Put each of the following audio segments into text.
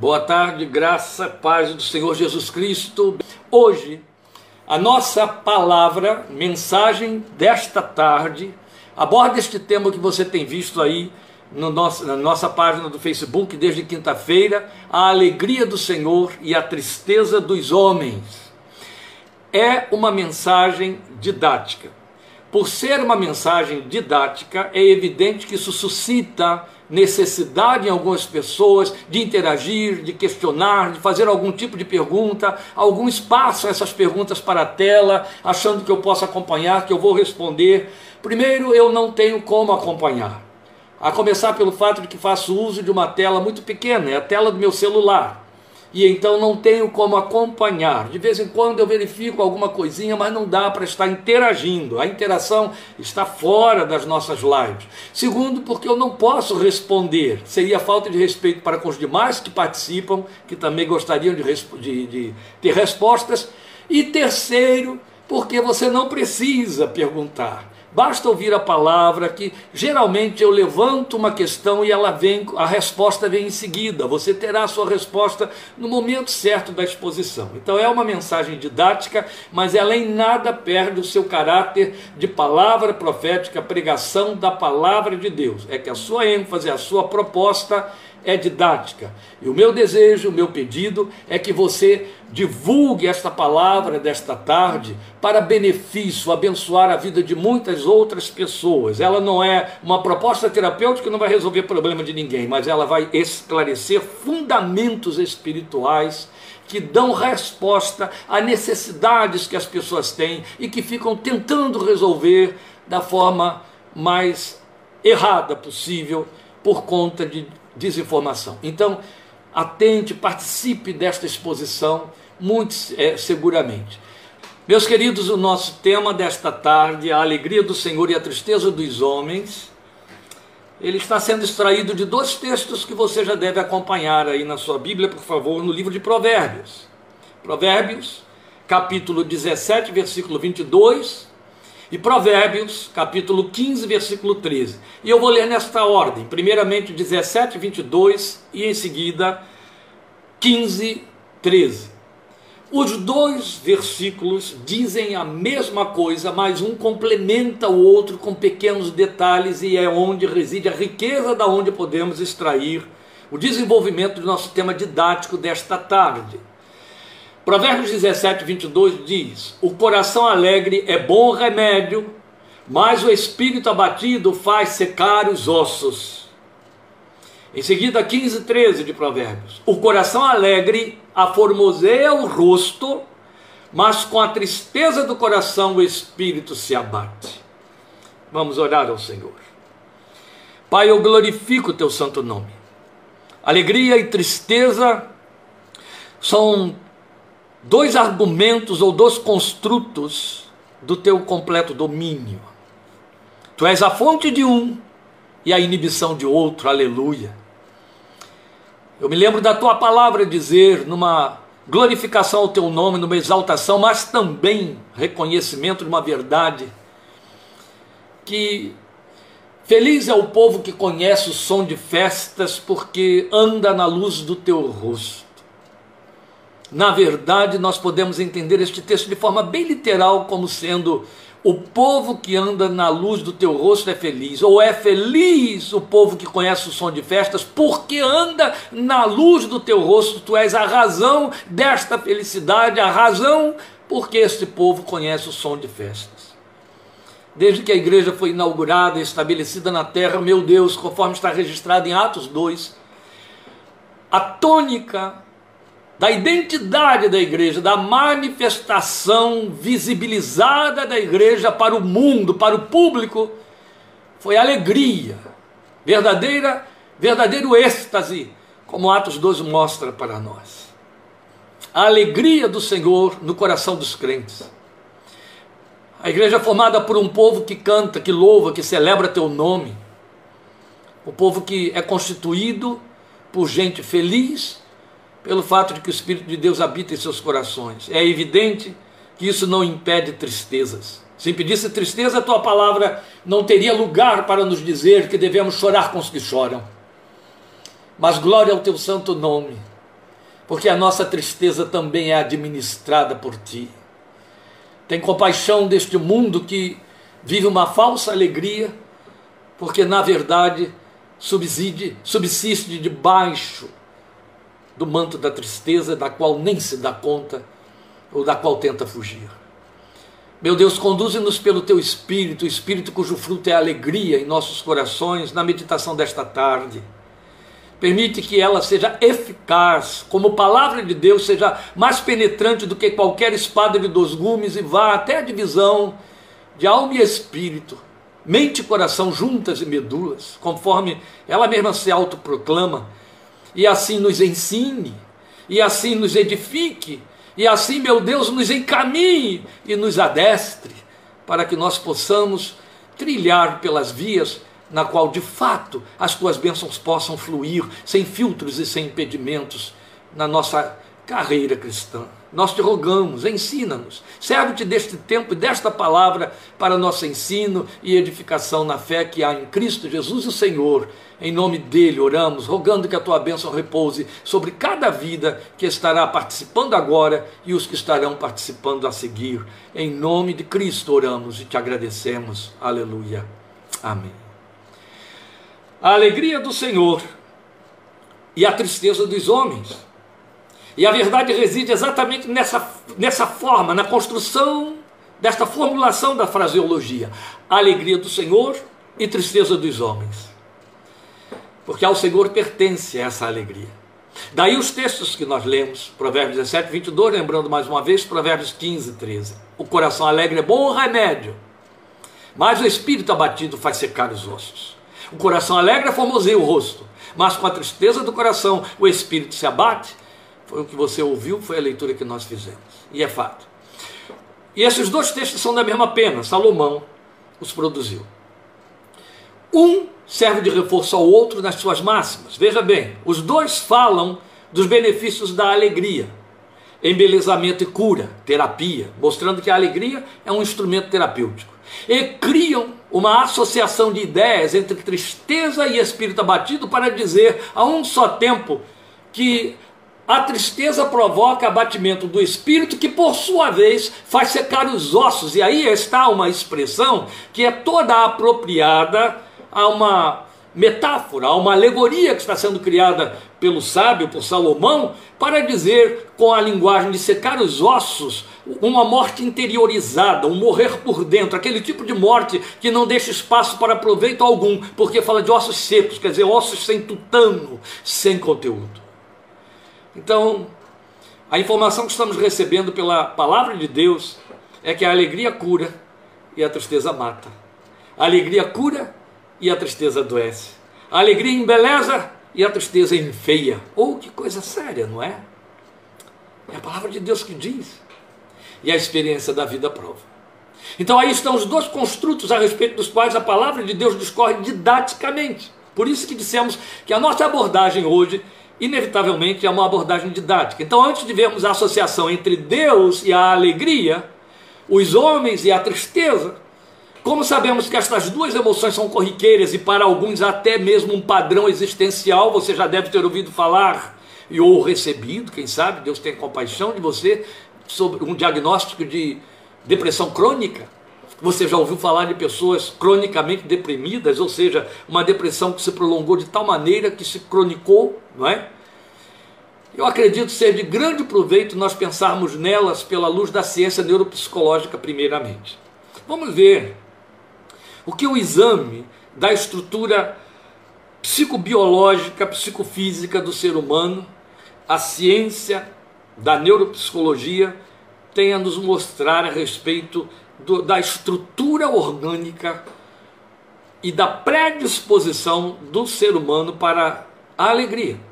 Boa tarde, graça, paz do Senhor Jesus Cristo. Hoje, a nossa palavra, mensagem desta tarde, aborda este tema que você tem visto aí no nosso, na nossa página do Facebook desde quinta-feira: a alegria do Senhor e a tristeza dos homens. É uma mensagem didática. Por ser uma mensagem didática, é evidente que isso suscita necessidade em algumas pessoas de interagir, de questionar, de fazer algum tipo de pergunta, algum espaço essas perguntas para a tela, achando que eu posso acompanhar, que eu vou responder. Primeiro, eu não tenho como acompanhar. A começar pelo fato de que faço uso de uma tela muito pequena, é a tela do meu celular e então não tenho como acompanhar. De vez em quando eu verifico alguma coisinha, mas não dá para estar interagindo. A interação está fora das nossas lives. Segundo, porque eu não posso responder. Seria falta de respeito para com os demais que participam, que também gostariam de, de, de ter respostas. E terceiro, porque você não precisa perguntar. Basta ouvir a palavra que geralmente eu levanto uma questão e ela vem, a resposta vem em seguida. Você terá a sua resposta no momento certo da exposição. Então é uma mensagem didática, mas ela em nada perde o seu caráter de palavra profética, pregação da palavra de Deus. É que a sua ênfase, a sua proposta é didática. E o meu desejo, o meu pedido é que você divulgue esta palavra desta tarde para benefício, abençoar a vida de muitas outras pessoas. Ela não é uma proposta terapêutica que não vai resolver problema de ninguém, mas ela vai esclarecer fundamentos espirituais que dão resposta a necessidades que as pessoas têm e que ficam tentando resolver da forma mais errada possível por conta de desinformação. Então, atente, participe desta exposição, muito é, seguramente. Meus queridos, o nosso tema desta tarde, a alegria do Senhor e a tristeza dos homens, ele está sendo extraído de dois textos que você já deve acompanhar aí na sua Bíblia, por favor, no livro de Provérbios. Provérbios, capítulo 17, versículo 22 e Provérbios, capítulo 15, versículo 13. E eu vou ler nesta ordem: primeiramente 17, 22 e em seguida 15, 13. Os dois versículos dizem a mesma coisa, mas um complementa o outro com pequenos detalhes e é onde reside a riqueza da onde podemos extrair o desenvolvimento do nosso tema didático desta tarde. Provérbios 17, 22 diz: O coração alegre é bom remédio, mas o espírito abatido faz secar os ossos. Em seguida, 15, 13 de Provérbios: O coração alegre aformoseia o rosto, mas com a tristeza do coração o espírito se abate. Vamos orar ao Senhor. Pai, eu glorifico o teu santo nome. Alegria e tristeza são dois argumentos ou dois construtos do teu completo domínio. Tu és a fonte de um e a inibição de outro, aleluia. Eu me lembro da tua palavra dizer, numa glorificação ao teu nome, numa exaltação, mas também reconhecimento de uma verdade, que feliz é o povo que conhece o som de festas, porque anda na luz do teu rosto. Na verdade, nós podemos entender este texto de forma bem literal, como sendo o povo que anda na luz do teu rosto é feliz, ou é feliz o povo que conhece o som de festas, porque anda na luz do teu rosto, tu és a razão desta felicidade, a razão porque este povo conhece o som de festas. Desde que a igreja foi inaugurada e estabelecida na terra, meu Deus, conforme está registrado em Atos 2, a tônica da identidade da igreja, da manifestação visibilizada da igreja para o mundo, para o público, foi alegria, verdadeira, verdadeiro êxtase, como Atos 12 mostra para nós. A alegria do Senhor no coração dos crentes. A igreja é formada por um povo que canta, que louva, que celebra teu nome. O povo que é constituído por gente feliz pelo fato de que o Espírito de Deus habita em seus corações. É evidente que isso não impede tristezas. Se impedisse tristeza, a tua palavra não teria lugar para nos dizer que devemos chorar com os que choram. Mas glória ao teu santo nome. porque a nossa tristeza também é administrada por ti. Tem compaixão deste mundo que vive uma falsa alegria, porque na verdade subside, subsiste debaixo do manto da tristeza, da qual nem se dá conta ou da qual tenta fugir. Meu Deus, conduze-nos pelo teu espírito, o espírito cujo fruto é alegria em nossos corações, na meditação desta tarde. Permite que ela seja eficaz, como palavra de Deus, seja mais penetrante do que qualquer espada de dois gumes e vá até a divisão de alma e espírito, mente e coração juntas e medulas, conforme ela mesma se autoproclama, e assim nos ensine, e assim nos edifique, e assim, meu Deus, nos encaminhe e nos adestre, para que nós possamos trilhar pelas vias na qual de fato as tuas bênçãos possam fluir sem filtros e sem impedimentos na nossa carreira cristã. Nós te rogamos, ensina-nos. Serve-te deste tempo e desta palavra para nosso ensino e edificação na fé que há em Cristo Jesus, o Senhor. Em nome dele oramos, rogando que a tua bênção repouse sobre cada vida que estará participando agora e os que estarão participando a seguir. Em nome de Cristo oramos e te agradecemos. Aleluia. Amém. A alegria do Senhor e a tristeza dos homens e a verdade reside exatamente nessa, nessa forma, na construção desta formulação da fraseologia: alegria do Senhor e tristeza dos homens. Porque ao Senhor pertence essa alegria. Daí os textos que nós lemos, Provérbios 17, 22, lembrando mais uma vez, Provérbios 15, 13. O coração alegre é bom remédio, mas o espírito abatido faz secar os ossos. O coração alegre formoseia o rosto, mas com a tristeza do coração o espírito se abate foi o que você ouviu, foi a leitura que nós fizemos. E é fato. E esses dois textos são da mesma pena, Salomão os produziu. Um serve de reforço ao outro nas suas máximas. Veja bem, os dois falam dos benefícios da alegria, embelezamento e cura, terapia, mostrando que a alegria é um instrumento terapêutico. E criam uma associação de ideias entre tristeza e espírito abatido para dizer a um só tempo que a tristeza provoca abatimento do espírito, que por sua vez faz secar os ossos. E aí está uma expressão que é toda apropriada a uma metáfora, a uma alegoria que está sendo criada pelo sábio, por Salomão, para dizer com a linguagem de secar os ossos, uma morte interiorizada, um morrer por dentro, aquele tipo de morte que não deixa espaço para proveito algum, porque fala de ossos secos, quer dizer, ossos sem tutano, sem conteúdo. Então, a informação que estamos recebendo pela palavra de Deus é que a alegria cura e a tristeza mata. A alegria cura e a tristeza adoece. A alegria embeleza e a tristeza enfeia. Ou oh, que coisa séria, não é? É a palavra de Deus que diz. E a experiência da vida prova. Então aí estão os dois construtos a respeito dos quais a palavra de Deus discorre didaticamente. Por isso que dissemos que a nossa abordagem hoje inevitavelmente é uma abordagem didática. Então, antes de vermos a associação entre Deus e a alegria, os homens e a tristeza, como sabemos que estas duas emoções são corriqueiras e para alguns até mesmo um padrão existencial, você já deve ter ouvido falar e ou recebido, quem sabe, Deus tem compaixão de você, sobre um diagnóstico de depressão crônica. Você já ouviu falar de pessoas cronicamente deprimidas, ou seja, uma depressão que se prolongou de tal maneira que se cronicou, não é? Eu acredito ser de grande proveito nós pensarmos nelas pela luz da ciência neuropsicológica, primeiramente. Vamos ver o que o exame da estrutura psicobiológica, psicofísica do ser humano, a ciência da neuropsicologia, tem a nos mostrar a respeito do, da estrutura orgânica e da predisposição do ser humano para a alegria.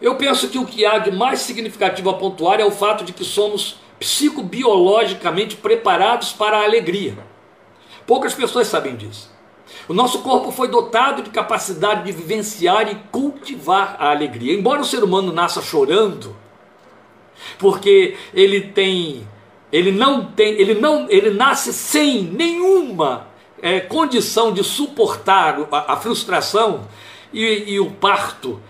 Eu penso que o que há de mais significativo a pontuar é o fato de que somos psicobiologicamente preparados para a alegria. Poucas pessoas sabem disso. O nosso corpo foi dotado de capacidade de vivenciar e cultivar a alegria. Embora o ser humano nasça chorando, porque ele tem ele não tem, ele não, ele nasce sem nenhuma é, condição de suportar a, a frustração e, e o parto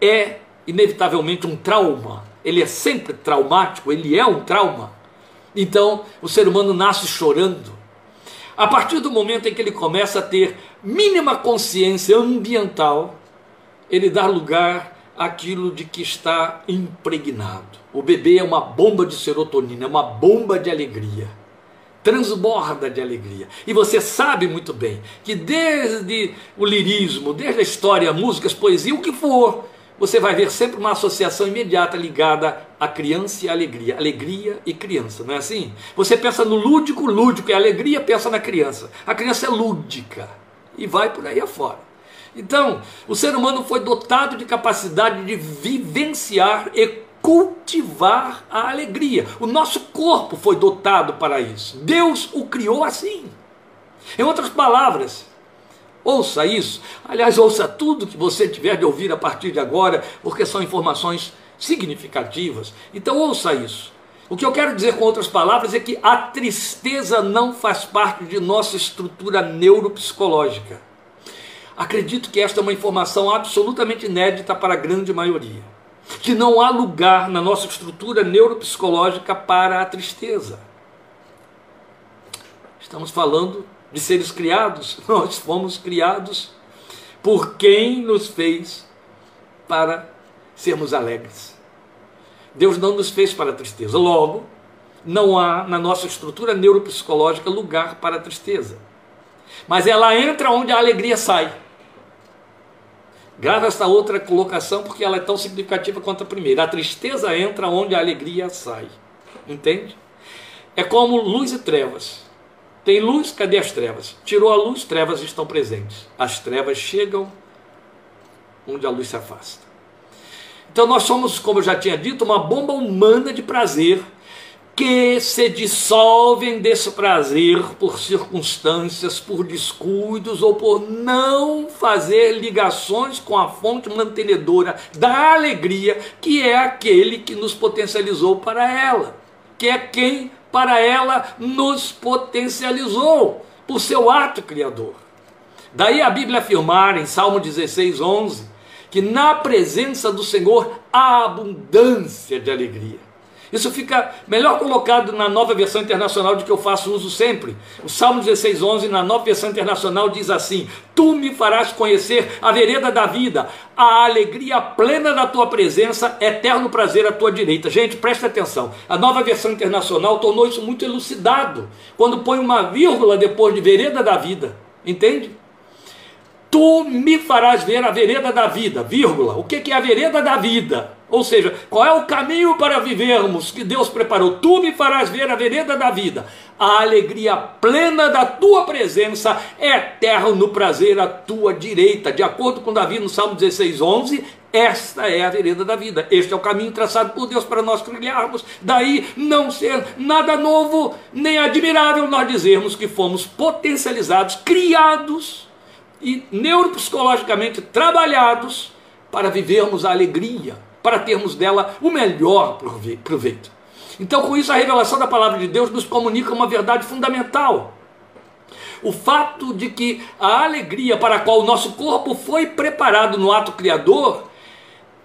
é inevitavelmente um trauma. Ele é sempre traumático, ele é um trauma. Então, o ser humano nasce chorando. A partir do momento em que ele começa a ter mínima consciência ambiental, ele dá lugar àquilo de que está impregnado. O bebê é uma bomba de serotonina, é uma bomba de alegria. Transborda de alegria. E você sabe muito bem que desde o lirismo, desde a história, músicas, poesia, o que for, você vai ver sempre uma associação imediata ligada à criança e à alegria. Alegria e criança, não é assim? Você pensa no lúdico, lúdico é alegria, pensa na criança. A criança é lúdica e vai por aí afora. Então, o ser humano foi dotado de capacidade de vivenciar e cultivar a alegria. O nosso corpo foi dotado para isso. Deus o criou assim. Em outras palavras, Ouça isso. Aliás, ouça tudo que você tiver de ouvir a partir de agora, porque são informações significativas. Então, ouça isso. O que eu quero dizer com outras palavras é que a tristeza não faz parte de nossa estrutura neuropsicológica. Acredito que esta é uma informação absolutamente inédita para a grande maioria. Que não há lugar na nossa estrutura neuropsicológica para a tristeza. Estamos falando de seres criados, nós fomos criados por quem nos fez para sermos alegres. Deus não nos fez para a tristeza. Logo, não há na nossa estrutura neuropsicológica lugar para a tristeza. Mas ela entra onde a alegria sai. Grava essa outra colocação porque ela é tão significativa quanto a primeira. A tristeza entra onde a alegria sai. Entende? É como luz e trevas. Tem luz, cadê as trevas? Tirou a luz, trevas estão presentes. As trevas chegam onde a luz se afasta. Então nós somos, como eu já tinha dito, uma bomba humana de prazer que se dissolvem desse prazer por circunstâncias, por descuidos ou por não fazer ligações com a fonte mantenedora da alegria, que é aquele que nos potencializou para ela, que é quem para ela nos potencializou por seu ato criador. Daí a Bíblia afirmar em Salmo 16, 11, que na presença do Senhor há abundância de alegria. Isso fica melhor colocado na nova versão internacional de que eu faço uso sempre. O Salmo 16, 11, na nova versão internacional, diz assim: Tu me farás conhecer a vereda da vida, a alegria plena da tua presença, eterno prazer à tua direita. Gente, presta atenção. A nova versão internacional tornou isso muito elucidado quando põe uma vírgula depois de vereda da vida. Entende? Tu me farás ver a vereda da vida, vírgula. O que é a vereda da vida? Ou seja, qual é o caminho para vivermos que Deus preparou? Tu me farás ver a vereda da vida, a alegria plena da tua presença, eterno prazer à tua direita. De acordo com Davi no Salmo 16, 11, esta é a vereda da vida. Este é o caminho traçado por Deus para nós trilharmos. Daí não ser nada novo nem admirável nós dizermos que fomos potencializados, criados e neuropsicologicamente trabalhados para vivermos a alegria para termos dela o melhor proveito. Então, com isso, a revelação da palavra de Deus nos comunica uma verdade fundamental. O fato de que a alegria para a qual o nosso corpo foi preparado no ato criador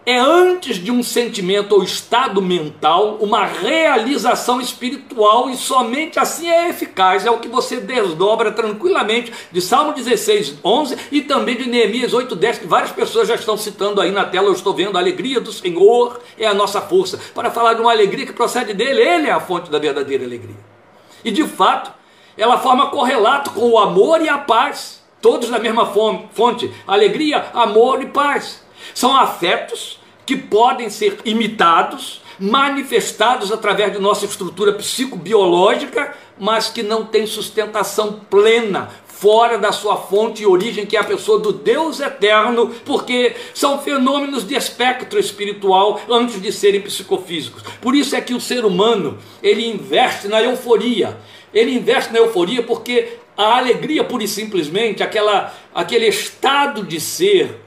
é antes de um sentimento ou estado mental, uma realização espiritual e somente assim é eficaz. É o que você desdobra tranquilamente de Salmo 16, 11 e também de Neemias 8, 10, que várias pessoas já estão citando aí na tela. Eu estou vendo a alegria do Senhor é a nossa força. Para falar de uma alegria que procede dele, ele é a fonte da verdadeira alegria. E de fato, ela forma correlato com o amor e a paz, todos da mesma fonte: alegria, amor e paz. São afetos que podem ser imitados, manifestados através de nossa estrutura psicobiológica, mas que não têm sustentação plena fora da sua fonte e origem, que é a pessoa do Deus eterno, porque são fenômenos de espectro espiritual antes de serem psicofísicos. Por isso é que o ser humano, ele investe na euforia. Ele investe na euforia porque a alegria pura e simplesmente, aquela, aquele estado de ser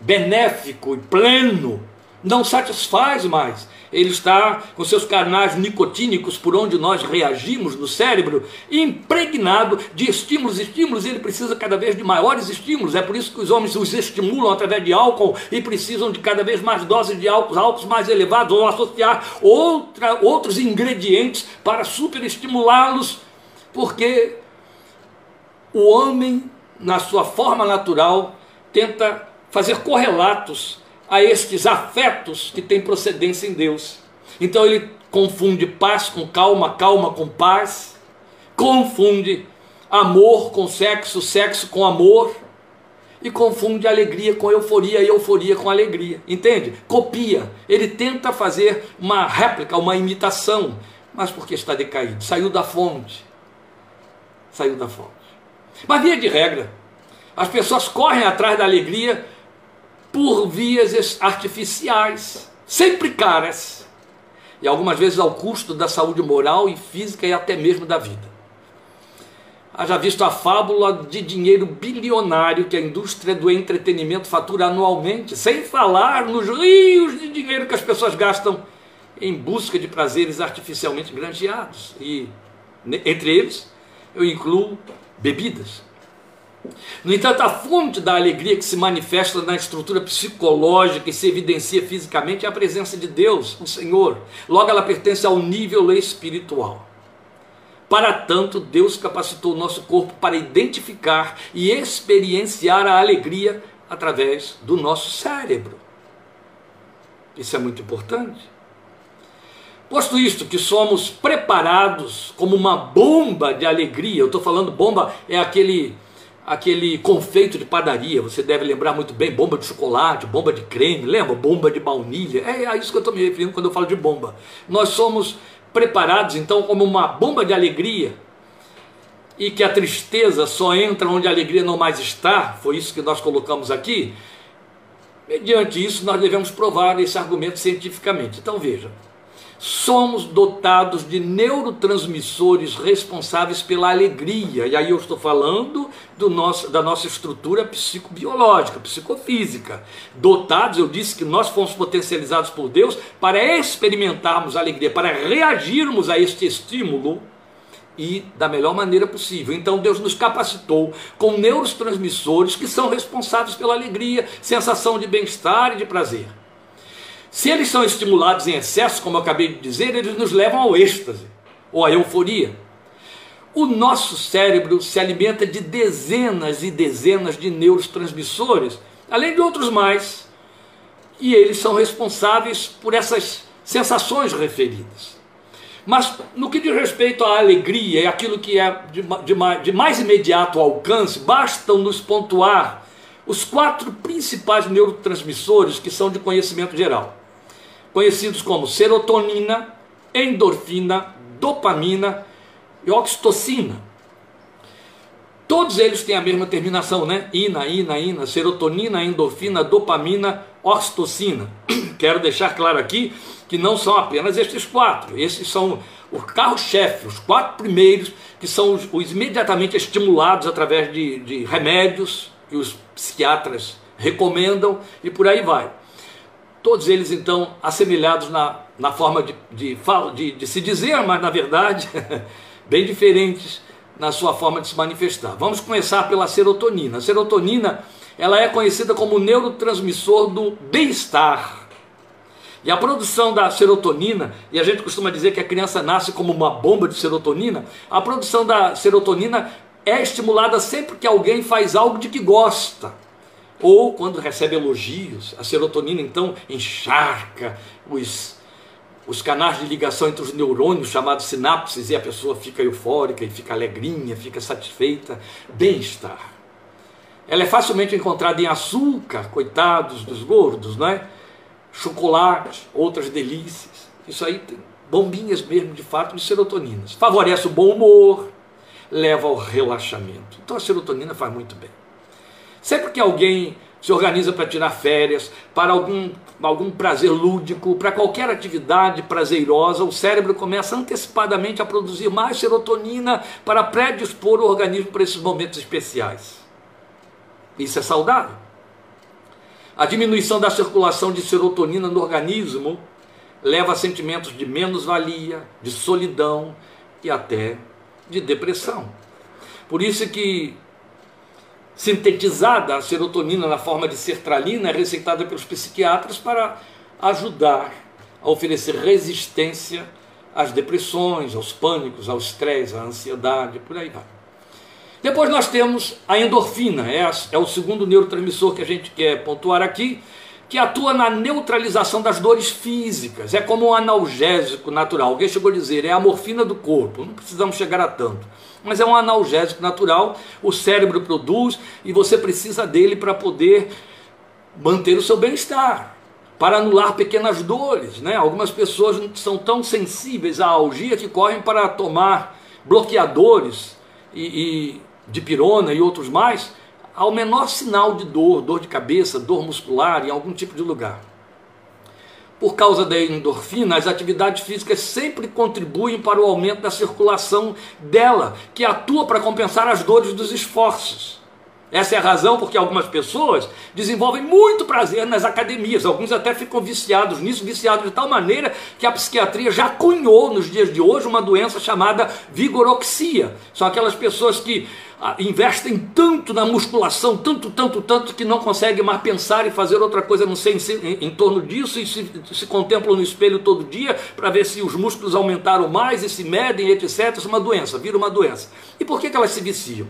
benéfico e pleno, não satisfaz mais. Ele está com seus canais nicotínicos por onde nós reagimos no cérebro, impregnado de estímulos, estímulos, ele precisa cada vez de maiores estímulos. É por isso que os homens os estimulam através de álcool e precisam de cada vez mais doses de álcool, álcools mais elevados, ou associar outra, outros ingredientes para superestimulá-los, porque o homem, na sua forma natural, tenta fazer correlatos a estes afetos que têm procedência em Deus. Então ele confunde paz com calma, calma com paz, confunde amor com sexo, sexo com amor, e confunde alegria com euforia e euforia com alegria. Entende? Copia. Ele tenta fazer uma réplica, uma imitação, mas porque está decaído, saiu da fonte. Saiu da fonte. Mas via de regra, as pessoas correm atrás da alegria por vias artificiais, sempre caras, e algumas vezes ao custo da saúde moral e física e até mesmo da vida. Haja visto a fábula de dinheiro bilionário que a indústria do entretenimento fatura anualmente, sem falar nos rios de dinheiro que as pessoas gastam em busca de prazeres artificialmente granjeados. E entre eles, eu incluo bebidas. No entanto, a fonte da alegria que se manifesta na estrutura psicológica e se evidencia fisicamente é a presença de Deus, o Senhor. Logo, ela pertence ao nível espiritual. Para tanto, Deus capacitou o nosso corpo para identificar e experienciar a alegria através do nosso cérebro. Isso é muito importante. Posto isto, que somos preparados como uma bomba de alegria, eu estou falando bomba, é aquele aquele confeito de padaria, você deve lembrar muito bem, bomba de chocolate, bomba de creme, lembra? Bomba de baunilha, é a isso que eu estou me referindo quando eu falo de bomba. Nós somos preparados então como uma bomba de alegria e que a tristeza só entra onde a alegria não mais está, foi isso que nós colocamos aqui. Mediante isso, nós devemos provar esse argumento cientificamente. Então veja, somos dotados de neurotransmissores responsáveis pela alegria. E aí eu estou falando do nosso, da nossa estrutura psicobiológica, psicofísica. Dotados, eu disse que nós fomos potencializados por Deus para experimentarmos a alegria, para reagirmos a este estímulo e da melhor maneira possível. Então Deus nos capacitou com neurotransmissores que são responsáveis pela alegria, sensação de bem-estar e de prazer. Se eles são estimulados em excesso, como eu acabei de dizer, eles nos levam ao êxtase ou à euforia. O nosso cérebro se alimenta de dezenas e dezenas de neurotransmissores, além de outros mais, e eles são responsáveis por essas sensações referidas. Mas no que diz respeito à alegria e aquilo que é de, de, de mais imediato alcance, bastam nos pontuar os quatro principais neurotransmissores que são de conhecimento geral conhecidos como serotonina, endorfina, dopamina e oxitocina. Todos eles têm a mesma terminação, né? Ina, ina, ina, serotonina, endorfina, dopamina, oxitocina. Quero deixar claro aqui que não são apenas estes quatro. Esses são o carro-chefe, os quatro primeiros, que são os, os imediatamente estimulados através de, de remédios que os psiquiatras recomendam e por aí vai. Todos eles, então, assemelhados na, na forma de, de, de, de se dizer, mas na verdade, bem diferentes na sua forma de se manifestar. Vamos começar pela serotonina. A serotonina ela é conhecida como neurotransmissor do bem-estar. E a produção da serotonina, e a gente costuma dizer que a criança nasce como uma bomba de serotonina, a produção da serotonina é estimulada sempre que alguém faz algo de que gosta ou quando recebe elogios, a serotonina então encharca os, os canais de ligação entre os neurônios, chamados sinapses, e a pessoa fica eufórica e fica alegrinha, fica satisfeita. Bem-estar. Ela é facilmente encontrada em açúcar, coitados dos gordos, não é? Chocolate, outras delícias. Isso aí tem bombinhas mesmo de fato de serotoninas. Favorece o bom humor, leva ao relaxamento. Então a serotonina faz muito bem. Sempre que alguém se organiza para tirar férias, para algum, algum prazer lúdico, para qualquer atividade prazerosa, o cérebro começa antecipadamente a produzir mais serotonina para predispor o organismo para esses momentos especiais. Isso é saudável. A diminuição da circulação de serotonina no organismo leva a sentimentos de menos-valia, de solidão e até de depressão. Por isso que sintetizada a serotonina na forma de sertralina é receitada pelos psiquiatras para ajudar a oferecer resistência às depressões, aos pânicos, ao estresse, à ansiedade, por aí vai. Depois nós temos a endorfina, é, é o segundo neurotransmissor que a gente quer pontuar aqui, que atua na neutralização das dores físicas. É como um analgésico natural. Alguém chegou a dizer, é a morfina do corpo. Não precisamos chegar a tanto. Mas é um analgésico natural, o cérebro produz e você precisa dele para poder manter o seu bem-estar, para anular pequenas dores. Né? Algumas pessoas são tão sensíveis à algia que correm para tomar bloqueadores e, e de pirona e outros mais ao menor sinal de dor, dor de cabeça, dor muscular em algum tipo de lugar. Por causa da endorfina, as atividades físicas sempre contribuem para o aumento da circulação dela, que atua para compensar as dores dos esforços. Essa é a razão porque algumas pessoas desenvolvem muito prazer nas academias, alguns até ficam viciados nisso, viciados de tal maneira que a psiquiatria já cunhou nos dias de hoje uma doença chamada vigoroxia. São aquelas pessoas que ah, investem tanto na musculação, tanto, tanto, tanto, que não conseguem mais pensar e fazer outra coisa não sei, em, em, torno disso e se, se contemplam no espelho todo dia para ver se os músculos aumentaram mais e se medem, etc. Isso é uma doença, vira uma doença. E por que, que elas se viciam?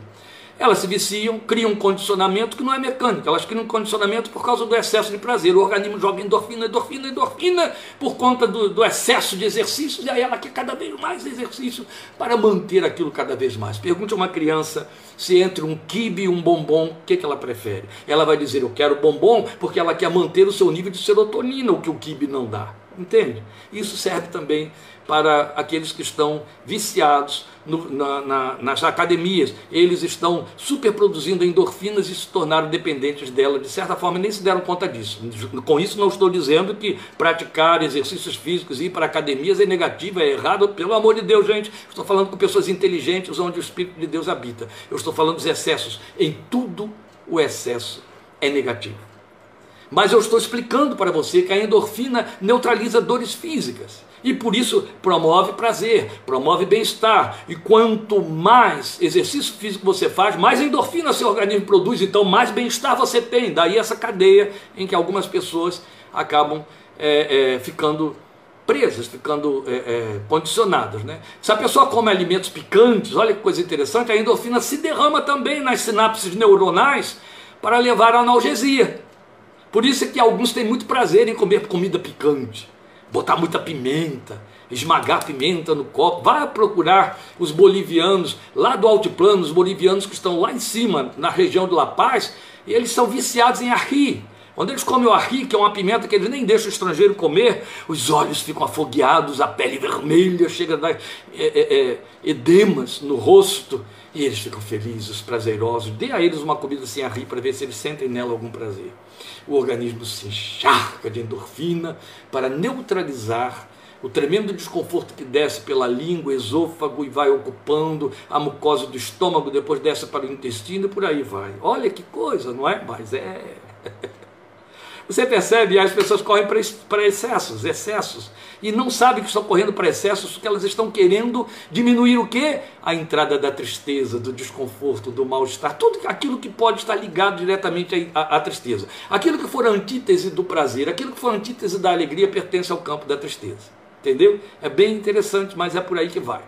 Elas se viciam, criam um condicionamento que não é mecânico, elas criam um condicionamento por causa do excesso de prazer. O organismo joga endorfina, endorfina, endorfina por conta do, do excesso de exercícios e aí ela quer cada vez mais exercício para manter aquilo cada vez mais. Pergunte a uma criança se entre um quibe e um bombom, o que, que ela prefere? Ela vai dizer, eu quero bombom porque ela quer manter o seu nível de serotonina, o que o quibe não dá. Entende? Isso serve também para aqueles que estão viciados no, na, na, nas academias. Eles estão superproduzindo endorfinas e se tornaram dependentes dela, de certa forma, nem se deram conta disso. Com isso, não estou dizendo que praticar exercícios físicos e ir para academias é negativo, é errado, pelo amor de Deus, gente. Estou falando com pessoas inteligentes onde o Espírito de Deus habita. Eu estou falando dos excessos. Em tudo, o excesso é negativo. Mas eu estou explicando para você que a endorfina neutraliza dores físicas e por isso promove prazer, promove bem-estar. E quanto mais exercício físico você faz, mais endorfina seu organismo produz, então mais bem-estar você tem. Daí essa cadeia em que algumas pessoas acabam é, é, ficando presas, ficando é, é, condicionadas. Né? Se a pessoa come alimentos picantes, olha que coisa interessante, a endorfina se derrama também nas sinapses neuronais para levar à analgesia. Por isso é que alguns têm muito prazer em comer comida picante botar muita pimenta, esmagar pimenta no copo. Vai procurar os bolivianos lá do altiplano, os bolivianos que estão lá em cima, na região de La Paz, e eles são viciados em arri. Quando eles comem o arri, que é uma pimenta que eles nem deixam o estrangeiro comer, os olhos ficam afogueados, a pele vermelha, chega a dar é, é, é, edemas no rosto, e eles ficam felizes, prazerosos. Dê a eles uma comida sem arri para ver se eles sentem nela algum prazer o organismo se encharca de endorfina para neutralizar o tremendo desconforto que desce pela língua, esôfago e vai ocupando a mucosa do estômago, depois desce para o intestino e por aí vai. Olha que coisa, não é? Mas é. Você percebe, as pessoas correm para excessos, excessos, e não sabem que estão correndo para excessos, porque elas estão querendo diminuir o quê? A entrada da tristeza, do desconforto, do mal-estar, tudo aquilo que pode estar ligado diretamente à, à tristeza. Aquilo que for antítese do prazer, aquilo que for antítese da alegria, pertence ao campo da tristeza. Entendeu? É bem interessante, mas é por aí que vai.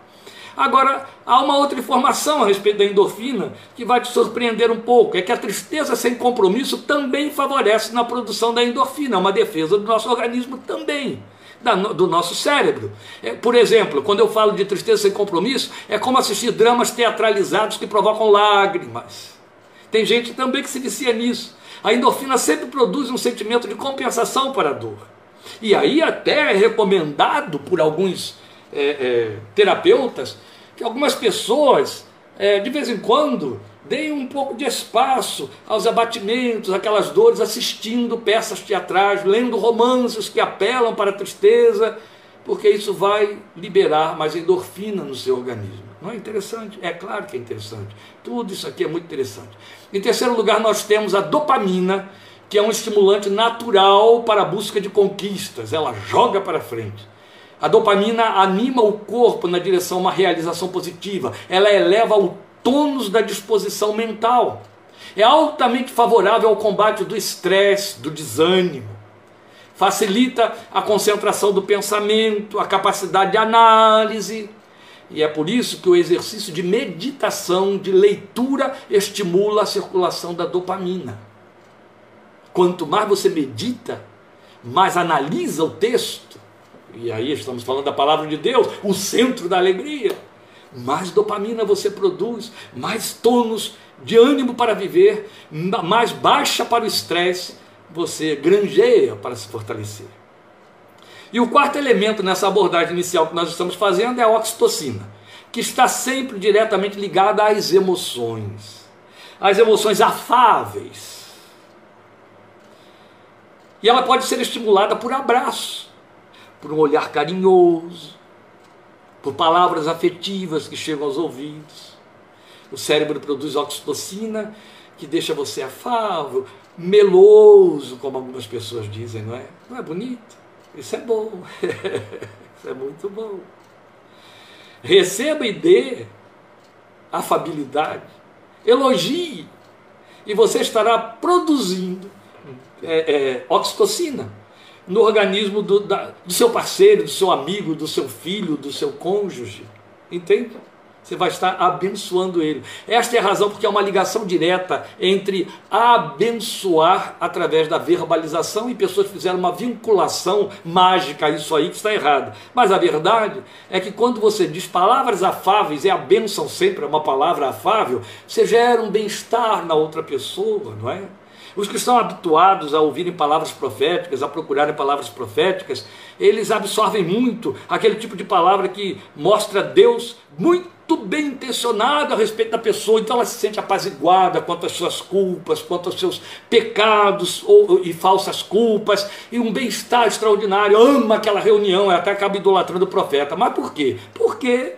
Agora, há uma outra informação a respeito da endorfina que vai te surpreender um pouco: é que a tristeza sem compromisso também favorece na produção da endorfina, é uma defesa do nosso organismo também. do nosso cérebro. É, por exemplo, quando eu falo de tristeza sem compromisso, é como assistir dramas teatralizados que provocam lágrimas. Tem gente também que se vicia nisso. A endorfina sempre produz um sentimento de compensação para a dor. E aí até é recomendado por alguns é, é, terapeutas que algumas pessoas, é, de vez em quando, deem um pouco de espaço aos abatimentos, aquelas dores, assistindo peças teatrais, lendo romances que apelam para a tristeza, porque isso vai liberar mais endorfina no seu organismo. Não é interessante? É claro que é interessante. Tudo isso aqui é muito interessante. Em terceiro lugar, nós temos a dopamina, que é um estimulante natural para a busca de conquistas, ela joga para frente. A dopamina anima o corpo na direção a uma realização positiva, ela eleva o tônus da disposição mental. É altamente favorável ao combate do estresse, do desânimo. Facilita a concentração do pensamento, a capacidade de análise. E é por isso que o exercício de meditação, de leitura, estimula a circulação da dopamina. Quanto mais você medita, mais analisa o texto, e aí estamos falando da palavra de Deus, o centro da alegria, mais dopamina você produz, mais tônus de ânimo para viver, mais baixa para o estresse você granjeia para se fortalecer. E o quarto elemento nessa abordagem inicial que nós estamos fazendo é a oxitocina, que está sempre diretamente ligada às emoções. As emoções afáveis, e ela pode ser estimulada por abraço, por um olhar carinhoso, por palavras afetivas que chegam aos ouvidos. O cérebro produz oxitocina, que deixa você afável, meloso, como algumas pessoas dizem, não é? Não é bonito? Isso é bom. Isso é muito bom. Receba e dê afabilidade, elogie, e você estará produzindo é, é, oxitocina no organismo do, da, do seu parceiro, do seu amigo, do seu filho, do seu cônjuge. Entende? Você vai estar abençoando ele. Esta é a razão porque é uma ligação direta entre abençoar através da verbalização e pessoas fizeram uma vinculação mágica isso aí que está errado. Mas a verdade é que quando você diz palavras afáveis, e a bênção sempre é uma palavra afável, você gera um bem-estar na outra pessoa, não é? Os que estão habituados a ouvirem palavras proféticas, a procurarem palavras proféticas, eles absorvem muito aquele tipo de palavra que mostra Deus muito bem intencionado a respeito da pessoa, então ela se sente apaziguada quanto às suas culpas, quanto aos seus pecados ou, e falsas culpas, e um bem-estar extraordinário, ama aquela reunião, até acaba idolatrando o profeta. Mas por quê? Porque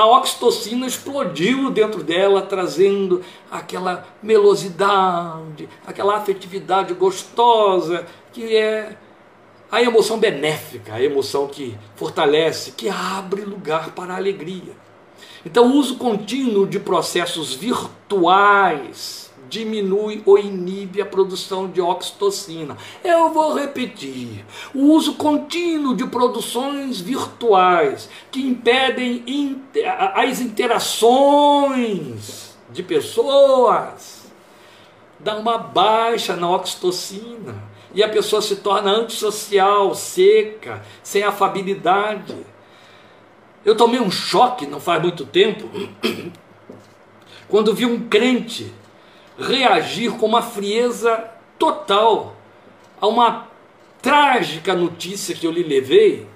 a oxitocina explodiu dentro dela, trazendo aquela melosidade, aquela afetividade gostosa, que é a emoção benéfica, a emoção que fortalece, que abre lugar para a alegria. Então, o uso contínuo de processos virtuais diminui ou inibe a produção de oxitocina. Eu vou repetir: o uso contínuo de produções virtuais que impedem as interações de pessoas dá uma baixa na oxitocina e a pessoa se torna antissocial, seca, sem afabilidade. Eu tomei um choque não faz muito tempo quando vi um crente reagir com uma frieza total a uma trágica notícia que eu lhe levei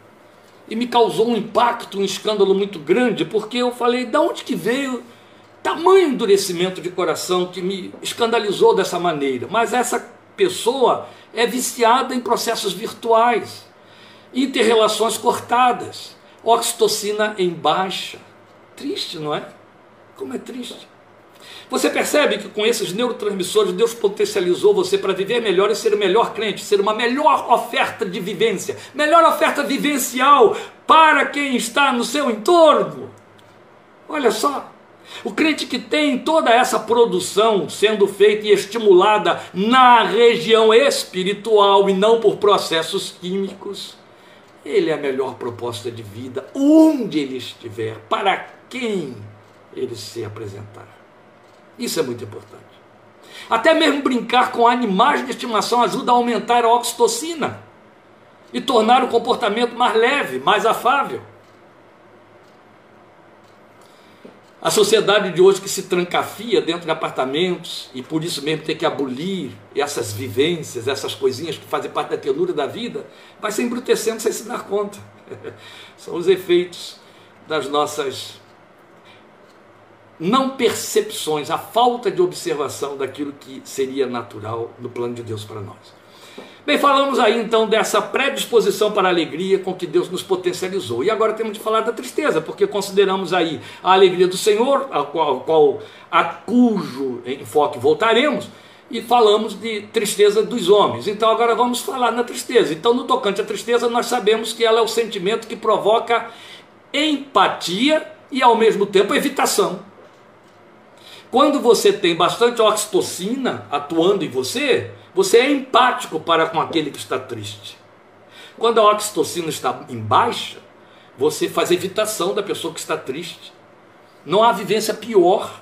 e me causou um impacto, um escândalo muito grande, porque eu falei, da onde que veio tamanho endurecimento de coração que me escandalizou dessa maneira? Mas essa pessoa é viciada em processos virtuais, interrelações cortadas, oxitocina em baixa. Triste, não é? Como é triste. Você percebe que com esses neurotransmissores Deus potencializou você para viver melhor e ser o melhor crente, ser uma melhor oferta de vivência, melhor oferta vivencial para quem está no seu entorno. Olha só, o crente que tem toda essa produção sendo feita e estimulada na região espiritual e não por processos químicos, ele é a melhor proposta de vida onde ele estiver, para quem ele se apresentar. Isso é muito importante. Até mesmo brincar com animais de estimação ajuda a aumentar a oxitocina e tornar o comportamento mais leve, mais afável. A sociedade de hoje que se trancafia dentro de apartamentos e por isso mesmo tem que abolir essas vivências, essas coisinhas que fazem parte da ternura da vida, vai se embrutecendo sem se dar conta. São os efeitos das nossas não percepções, a falta de observação daquilo que seria natural no plano de Deus para nós. Bem, falamos aí então dessa predisposição para a alegria com que Deus nos potencializou. E agora temos de falar da tristeza, porque consideramos aí a alegria do Senhor, a qual, qual a cujo enfoque voltaremos, e falamos de tristeza dos homens. Então agora vamos falar na tristeza. Então, no tocante à tristeza, nós sabemos que ela é o sentimento que provoca empatia e ao mesmo tempo evitação. Quando você tem bastante oxitocina atuando em você, você é empático para com aquele que está triste. Quando a oxitocina está em baixa, você faz evitação da pessoa que está triste. Não há vivência pior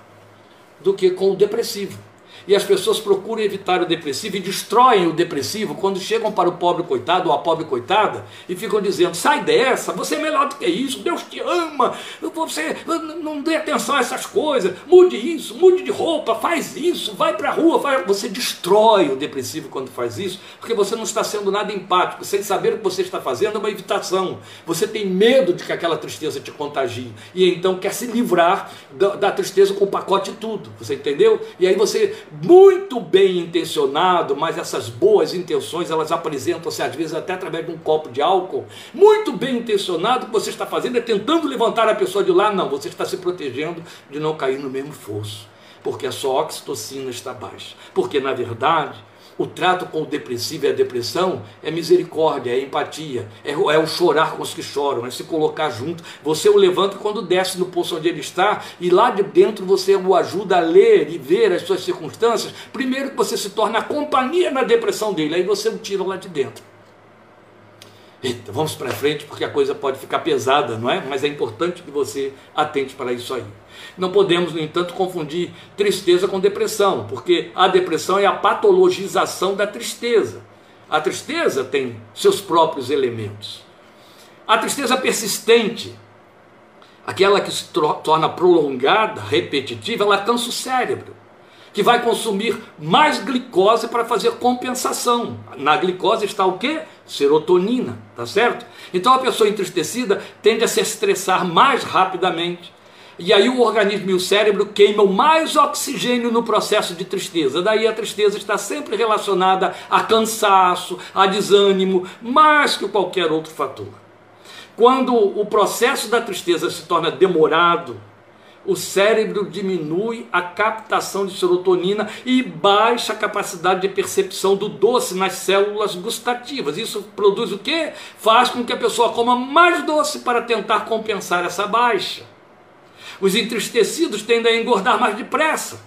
do que com o depressivo. E as pessoas procuram evitar o depressivo e destroem o depressivo quando chegam para o pobre coitado ou a pobre coitada e ficam dizendo: sai dessa, você é melhor do que isso, Deus te ama, você não dê atenção a essas coisas, mude isso, mude de roupa, faz isso, vai para a rua. Faz... Você destrói o depressivo quando faz isso, porque você não está sendo nada empático, sem saber o que você está fazendo é uma evitação. Você tem medo de que aquela tristeza te contagie e então quer se livrar da, da tristeza com o pacote e tudo. Você entendeu? E aí você muito bem intencionado, mas essas boas intenções elas apresentam-se às vezes até através de um copo de álcool. Muito bem intencionado, o que você está fazendo é tentando levantar a pessoa de lá, não, você está se protegendo de não cair no mesmo fosso, porque a sua oxitocina está baixa. Porque na verdade, o trato com o depressivo e a depressão é misericórdia, é empatia, é, é o chorar com os que choram, é se colocar junto. Você o levanta quando desce no poço onde ele está e lá de dentro você o ajuda a ler e ver as suas circunstâncias. Primeiro que você se torna a companhia na depressão dele, aí você o tira lá de dentro. Eita, vamos para frente porque a coisa pode ficar pesada, não é? Mas é importante que você atente para isso aí. Não podemos, no entanto, confundir tristeza com depressão, porque a depressão é a patologização da tristeza. A tristeza tem seus próprios elementos. A tristeza persistente, aquela que se torna prolongada, repetitiva, ela cansa o cérebro, que vai consumir mais glicose para fazer compensação. Na glicose está o quê? Serotonina, tá certo? Então a pessoa entristecida tende a se estressar mais rapidamente e aí o organismo e o cérebro queimam mais oxigênio no processo de tristeza. Daí a tristeza está sempre relacionada a cansaço, a desânimo, mais que qualquer outro fator. Quando o processo da tristeza se torna demorado, o cérebro diminui a captação de serotonina e baixa a capacidade de percepção do doce nas células gustativas. Isso produz o quê? Faz com que a pessoa coma mais doce para tentar compensar essa baixa. Os entristecidos tendem a engordar mais depressa.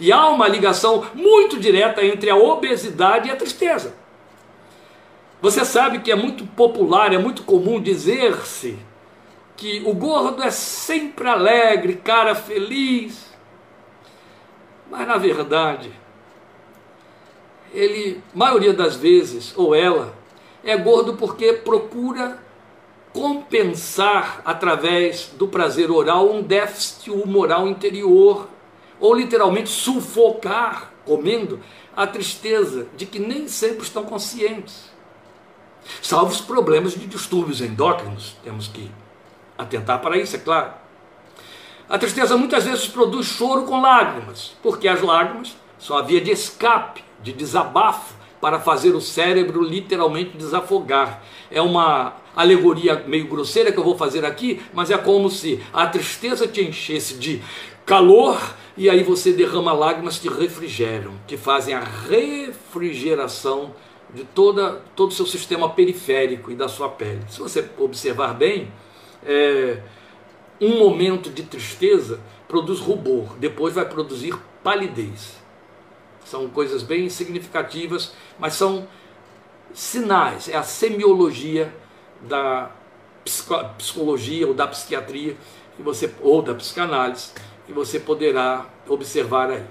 E há uma ligação muito direta entre a obesidade e a tristeza. Você sabe que é muito popular, é muito comum dizer-se que o gordo é sempre alegre, cara feliz. Mas na verdade, ele, maioria das vezes, ou ela, é gordo porque procura compensar através do prazer oral um déficit humoral interior, ou literalmente sufocar, comendo, a tristeza de que nem sempre estão conscientes. Salvo os problemas de distúrbios endócrinos, temos que atentar para isso, é claro. A tristeza muitas vezes produz choro com lágrimas, porque as lágrimas são a via de escape, de desabafo, para fazer o cérebro literalmente desafogar. É uma alegoria meio grosseira que eu vou fazer aqui, mas é como se a tristeza te enchesse de calor e aí você derrama lágrimas que refrigeram, que fazem a refrigeração de toda, todo o seu sistema periférico e da sua pele. Se você observar bem, é, um momento de tristeza produz rubor, depois vai produzir palidez. São coisas bem significativas, mas são sinais, é a semiologia da psicologia ou da psiquiatria que você ou da psicanálise que você poderá observar aí.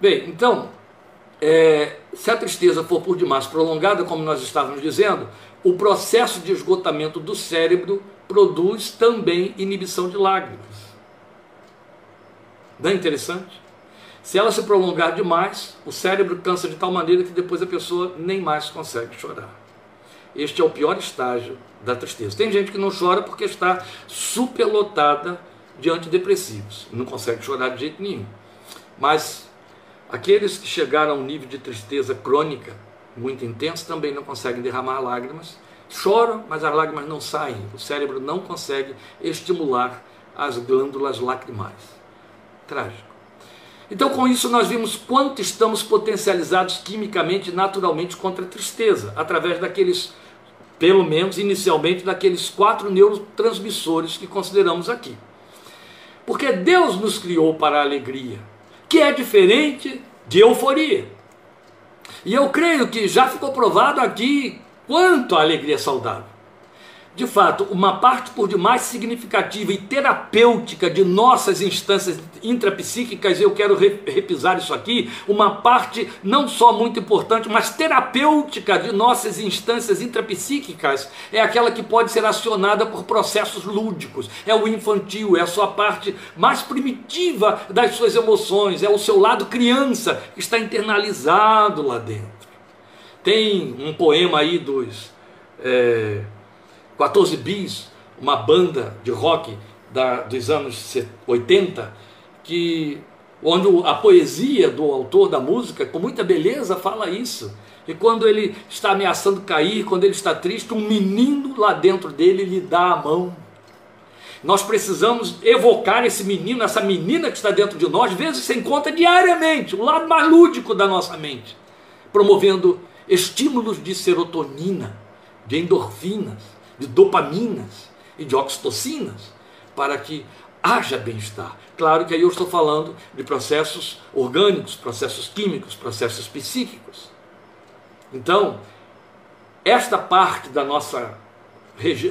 Bem, então, é, se a tristeza for por demais prolongada, como nós estávamos dizendo, o processo de esgotamento do cérebro produz também inibição de lágrimas. Não é interessante? Se ela se prolongar demais, o cérebro cansa de tal maneira que depois a pessoa nem mais consegue chorar. Este é o pior estágio da tristeza. Tem gente que não chora porque está superlotada de antidepressivos, não consegue chorar de jeito nenhum. Mas aqueles que chegaram a um nível de tristeza crônica muito intenso também não conseguem derramar lágrimas, choram, mas as lágrimas não saem. O cérebro não consegue estimular as glândulas lacrimais. Trágico. Então, com isso, nós vimos quanto estamos potencializados quimicamente naturalmente contra a tristeza, através daqueles, pelo menos inicialmente, daqueles quatro neurotransmissores que consideramos aqui. Porque Deus nos criou para a alegria, que é diferente de euforia. E eu creio que já ficou provado aqui quanto a alegria é saudável de fato, uma parte por demais significativa e terapêutica de nossas instâncias intrapsíquicas, eu quero repisar isso aqui, uma parte não só muito importante, mas terapêutica de nossas instâncias intrapsíquicas, é aquela que pode ser acionada por processos lúdicos, é o infantil, é a sua parte mais primitiva das suas emoções, é o seu lado criança que está internalizado lá dentro. Tem um poema aí dos. É, 14 Bis, uma banda de rock da, dos anos 80, que, onde a poesia do autor da música, com muita beleza, fala isso. E quando ele está ameaçando cair, quando ele está triste, um menino lá dentro dele lhe dá a mão. Nós precisamos evocar esse menino, essa menina que está dentro de nós, vezes sem conta diariamente, o lado mais lúdico da nossa mente, promovendo estímulos de serotonina, de endorfinas, de dopaminas e de oxitocinas para que haja bem-estar. Claro que aí eu estou falando de processos orgânicos, processos químicos, processos psíquicos. Então, esta parte da nossa,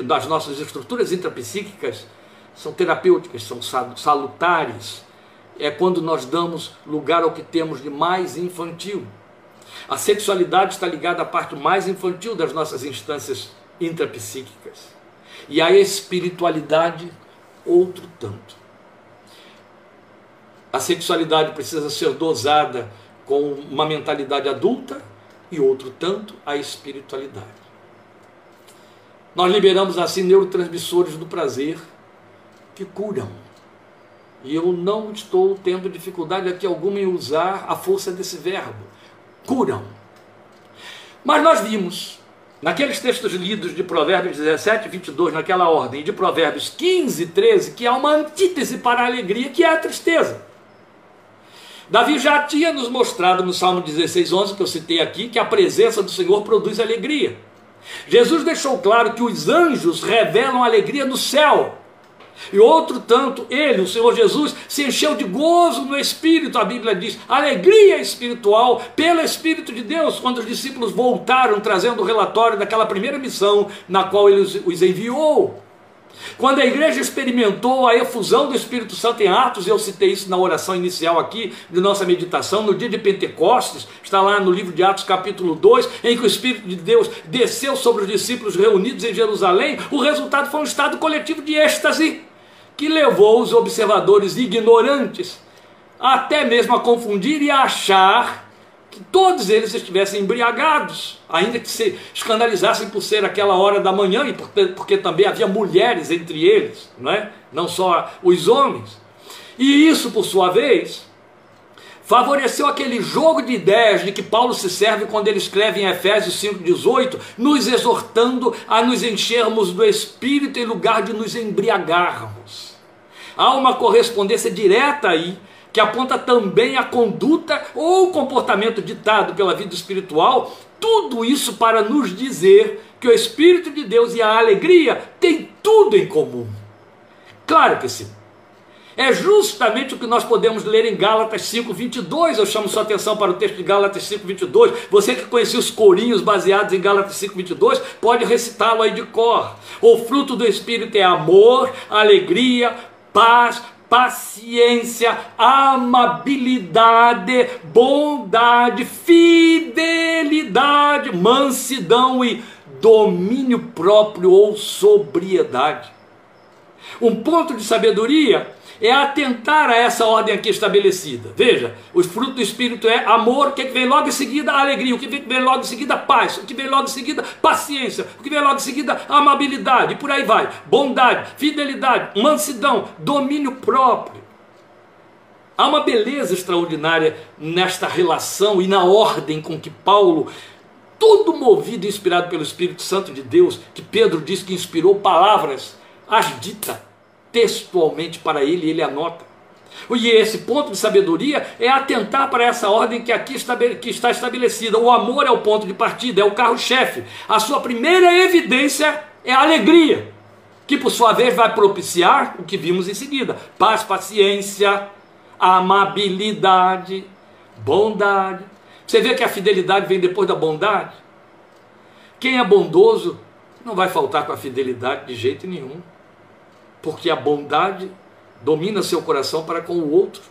das nossas estruturas intrapsíquicas são terapêuticas, são salutares. É quando nós damos lugar ao que temos de mais infantil. A sexualidade está ligada à parte mais infantil das nossas instâncias intrapsíquicas. E a espiritualidade, outro tanto. A sexualidade precisa ser dosada com uma mentalidade adulta e outro tanto a espiritualidade. Nós liberamos assim neurotransmissores do prazer que curam. E eu não estou tendo dificuldade aqui alguma em usar a força desse verbo. Curam. Mas nós vimos Naqueles textos lidos de Provérbios 17 e 22, naquela ordem, de Provérbios 15 e 13, que há uma antítese para a alegria, que é a tristeza. Davi já tinha nos mostrado no Salmo 16, 11, que eu citei aqui, que a presença do Senhor produz alegria. Jesus deixou claro que os anjos revelam alegria no céu. E outro tanto, ele, o Senhor Jesus, se encheu de gozo no Espírito, a Bíblia diz, alegria espiritual pelo Espírito de Deus, quando os discípulos voltaram trazendo o relatório daquela primeira missão na qual ele os enviou. Quando a igreja experimentou a efusão do Espírito Santo em Atos, eu citei isso na oração inicial aqui de nossa meditação, no dia de Pentecostes, está lá no livro de Atos, capítulo 2, em que o Espírito de Deus desceu sobre os discípulos reunidos em Jerusalém, o resultado foi um estado coletivo de êxtase que levou os observadores ignorantes até mesmo a confundir e a achar que todos eles estivessem embriagados, ainda que se escandalizassem por ser aquela hora da manhã e porque, porque também havia mulheres entre eles, não é? Não só os homens. E isso, por sua vez, favoreceu aquele jogo de ideias de que Paulo se serve quando ele escreve em Efésios 5,18, nos exortando a nos enchermos do Espírito em lugar de nos embriagarmos. Há uma correspondência direta aí que aponta também a conduta ou comportamento ditado pela vida espiritual, tudo isso para nos dizer que o Espírito de Deus e a alegria têm tudo em comum. Claro que sim. É justamente o que nós podemos ler em Gálatas 5:22. Eu chamo sua atenção para o texto de Gálatas 5:22. Você que conhecia os corinhos baseados em Gálatas 5:22, pode recitá-lo aí de cor. O fruto do espírito é amor, alegria, paz, paciência, amabilidade, bondade, fidelidade, mansidão e domínio próprio ou sobriedade. Um ponto de sabedoria é atentar a essa ordem aqui estabelecida. Veja, o fruto do Espírito é amor, o que vem logo em seguida alegria, o que vem logo em seguida paz, o que vem logo em seguida paciência, o que vem logo em seguida amabilidade, e por aí vai. Bondade, fidelidade, mansidão, domínio próprio. Há uma beleza extraordinária nesta relação e na ordem com que Paulo todo movido e inspirado pelo Espírito Santo de Deus, que Pedro diz que inspirou palavras, as dita textualmente para ele, ele anota. E esse ponto de sabedoria é atentar para essa ordem que aqui que está estabelecida. O amor é o ponto de partida, é o carro-chefe. A sua primeira evidência é a alegria, que por sua vez vai propiciar o que vimos em seguida: paz, paciência, amabilidade, bondade. Você vê que a fidelidade vem depois da bondade? Quem é bondoso não vai faltar com a fidelidade de jeito nenhum, porque a bondade domina seu coração para com o outro.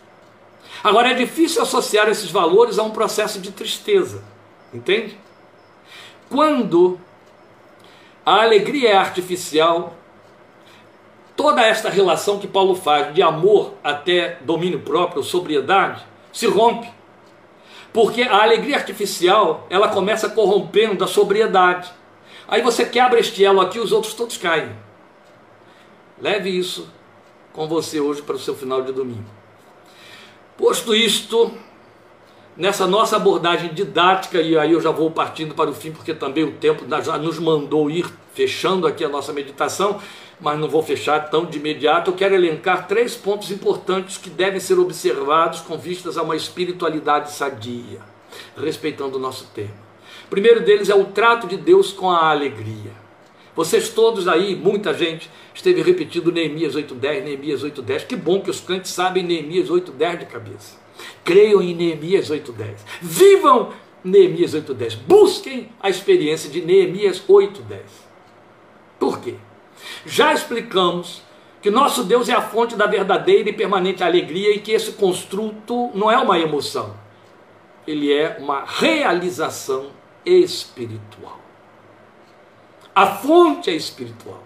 Agora é difícil associar esses valores a um processo de tristeza, entende? Quando a alegria é artificial, toda esta relação que Paulo faz de amor até domínio próprio, sobriedade, se rompe. Porque a alegria artificial, ela começa corrompendo a sobriedade. Aí você quebra este elo aqui, os outros todos caem. Leve isso com você hoje para o seu final de domingo. Posto isto, nessa nossa abordagem didática, e aí eu já vou partindo para o fim, porque também o tempo já nos mandou ir fechando aqui a nossa meditação, mas não vou fechar tão de imediato. Eu quero elencar três pontos importantes que devem ser observados com vistas a uma espiritualidade sadia, respeitando o nosso tema. O primeiro deles é o trato de Deus com a alegria. Vocês todos aí, muita gente, esteve repetindo Neemias 8.10, Neemias 8.10. Que bom que os crentes sabem Neemias 8.10 de cabeça. Creiam em Neemias 8.10. Vivam Neemias 8.10. Busquem a experiência de Neemias 8.10. Por quê? Já explicamos que nosso Deus é a fonte da verdadeira e permanente alegria e que esse construto não é uma emoção, ele é uma realização espiritual. A fonte é espiritual.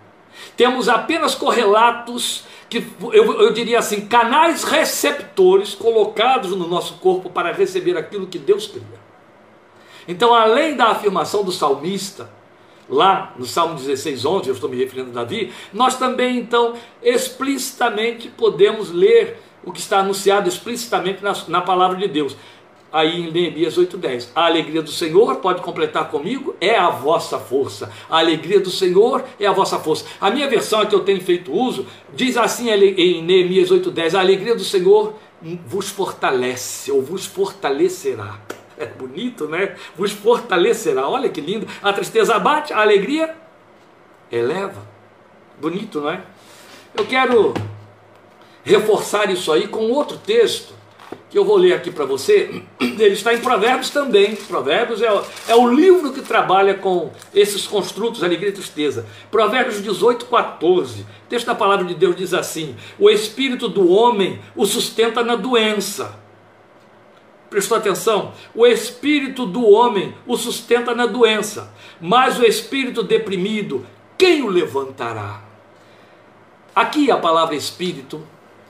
Temos apenas correlatos que eu, eu, diria assim, canais receptores colocados no nosso corpo para receber aquilo que Deus cria. Então, além da afirmação do salmista, lá no Salmo 16, 11, eu estou me referindo a Davi, nós também, então, explicitamente podemos ler o que está anunciado explicitamente na, na palavra de Deus aí em Neemias 8,10. A alegria do Senhor, pode completar comigo, é a vossa força. A alegria do Senhor é a vossa força. A minha versão, a que eu tenho feito uso, diz assim em Neemias 8,10: A alegria do Senhor vos fortalece, ou vos fortalecerá. É bonito, né? Vos fortalecerá. Olha que lindo. A tristeza abate, a alegria eleva. Bonito, não é? Eu quero reforçar isso aí com outro texto que eu vou ler aqui para você, ele está em Provérbios também. Provérbios é, é o livro que trabalha com esses construtos, alegria e tristeza. Provérbios 18, 14. O texto da palavra de Deus diz assim: O espírito do homem o sustenta na doença. Prestou atenção? O espírito do homem o sustenta na doença, mas o espírito deprimido, quem o levantará? Aqui a palavra espírito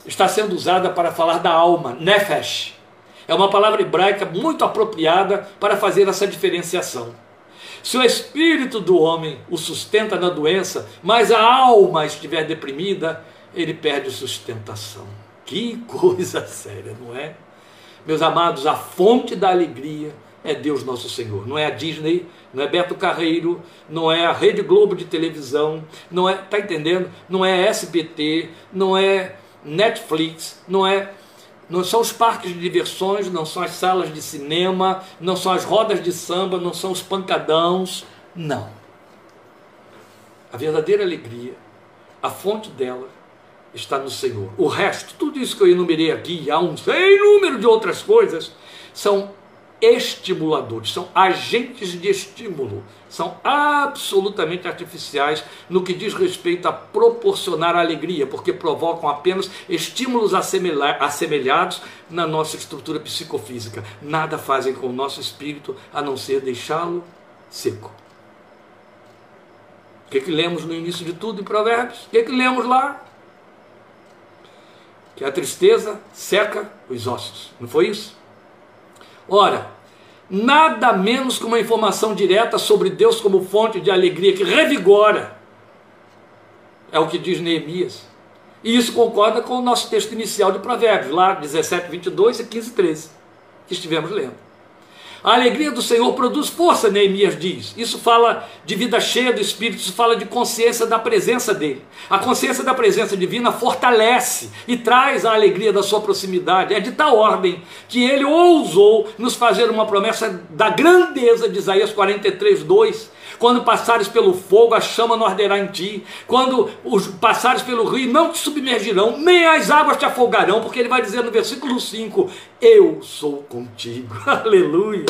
está sendo usada para falar da alma, nefesh. É uma palavra hebraica muito apropriada para fazer essa diferenciação. Se o espírito do homem o sustenta na doença, mas a alma estiver deprimida, ele perde sustentação. Que coisa séria, não é? Meus amados, a fonte da alegria é Deus nosso Senhor. Não é a Disney, não é Beto Carreiro, não é a Rede Globo de televisão, não é, tá entendendo? Não é SBT, não é Netflix, não é não são os parques de diversões, não são as salas de cinema, não são as rodas de samba, não são os pancadãos, não. A verdadeira alegria, a fonte dela está no Senhor. O resto, tudo isso que eu enumerei aqui, há um sem número de outras coisas, são estimuladores, são agentes de estímulo, são absolutamente artificiais no que diz respeito a proporcionar alegria, porque provocam apenas estímulos assemelhados na nossa estrutura psicofísica. Nada fazem com o nosso espírito a não ser deixá-lo seco. O que, que lemos no início de tudo em Provérbios? O que, que lemos lá? Que a tristeza seca os ossos. Não foi isso? Ora, nada menos que uma informação direta sobre Deus como fonte de alegria que revigora. É o que diz Neemias. E isso concorda com o nosso texto inicial de Provérbios, lá 17, 22 e 15, 13, que estivemos lendo. A alegria do Senhor produz força, Neemias diz. Isso fala de vida cheia do Espírito, isso fala de consciência da presença dele. A consciência da presença divina fortalece e traz a alegria da sua proximidade. É de tal ordem que ele ousou nos fazer uma promessa da grandeza de Isaías 43, 2. Quando passares pelo fogo, a chama não arderá em ti. Quando os passares pelo rio, não te submergirão, nem as águas te afogarão, porque ele vai dizer no versículo 5: Eu sou contigo. Aleluia.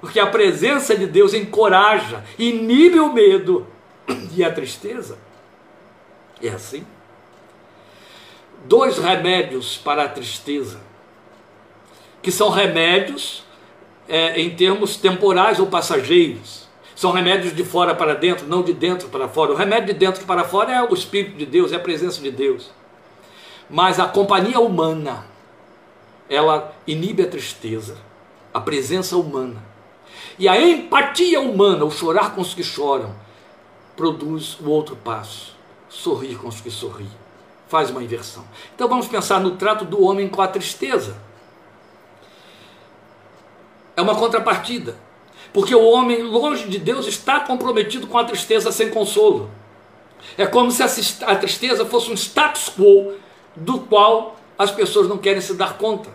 Porque a presença de Deus encoraja, inibe o medo e a tristeza. É assim. Dois remédios para a tristeza, que são remédios é, em termos temporais ou passageiros. São remédios de fora para dentro, não de dentro para fora. O remédio de dentro para fora é o Espírito de Deus, é a presença de Deus. Mas a companhia humana, ela inibe a tristeza, a presença humana. E a empatia humana, o chorar com os que choram, produz o outro passo, sorrir com os que sorriem. Faz uma inversão. Então vamos pensar no trato do homem com a tristeza. É uma contrapartida. Porque o homem, longe de Deus, está comprometido com a tristeza sem consolo. É como se a tristeza fosse um status quo do qual as pessoas não querem se dar conta.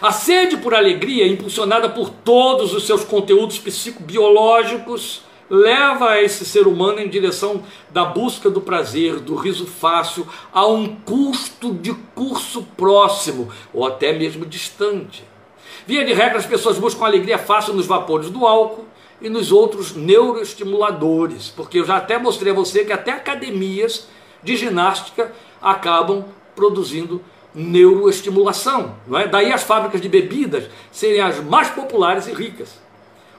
A sede por alegria, impulsionada por todos os seus conteúdos psicobiológicos, leva esse ser humano em direção da busca do prazer, do riso fácil, a um custo de curso próximo ou até mesmo distante. Via de regra, as pessoas buscam alegria fácil nos vapores do álcool e nos outros neuroestimuladores, porque eu já até mostrei a você que até academias de ginástica acabam produzindo neuroestimulação. É? Daí as fábricas de bebidas serem as mais populares e ricas.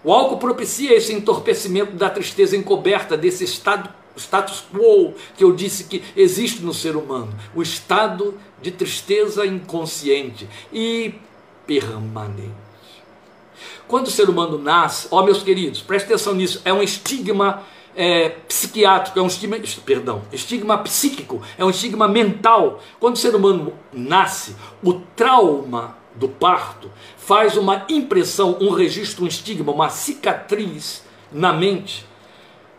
O álcool propicia esse entorpecimento da tristeza encoberta, desse estado, status quo que eu disse que existe no ser humano, o estado de tristeza inconsciente. E permanente. Quando o ser humano nasce, ó meus queridos, preste atenção nisso, é um estigma é, psiquiátrico, é um estigma, perdão, estigma psíquico, é um estigma mental. Quando o ser humano nasce, o trauma do parto faz uma impressão, um registro, um estigma, uma cicatriz na mente,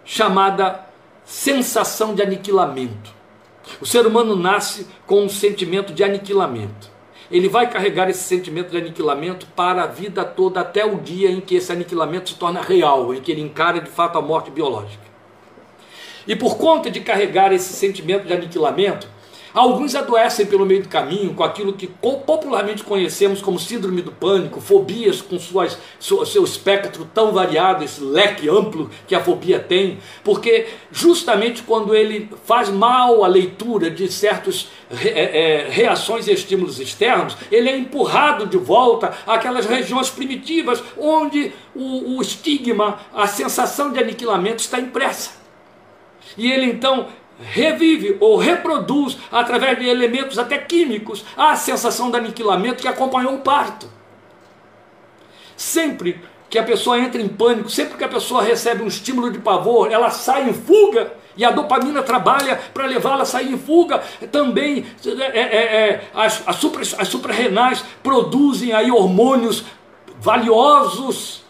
chamada sensação de aniquilamento. O ser humano nasce com um sentimento de aniquilamento ele vai carregar esse sentimento de aniquilamento para a vida toda, até o dia em que esse aniquilamento se torna real, em que ele encara de fato a morte biológica. E por conta de carregar esse sentimento de aniquilamento, Alguns adoecem pelo meio do caminho com aquilo que popularmente conhecemos como síndrome do pânico, fobias com suas, seu espectro tão variado, esse leque amplo que a fobia tem, porque justamente quando ele faz mal a leitura de certas é, é, reações e estímulos externos, ele é empurrado de volta àquelas regiões primitivas onde o, o estigma, a sensação de aniquilamento está impressa. E ele então revive ou reproduz, através de elementos até químicos, a sensação de aniquilamento que acompanhou o parto. Sempre que a pessoa entra em pânico, sempre que a pessoa recebe um estímulo de pavor, ela sai em fuga. E a dopamina trabalha para levá-la a sair em fuga. Também é, é, é, as, as, as suprarrenais produzem aí hormônios valiosos.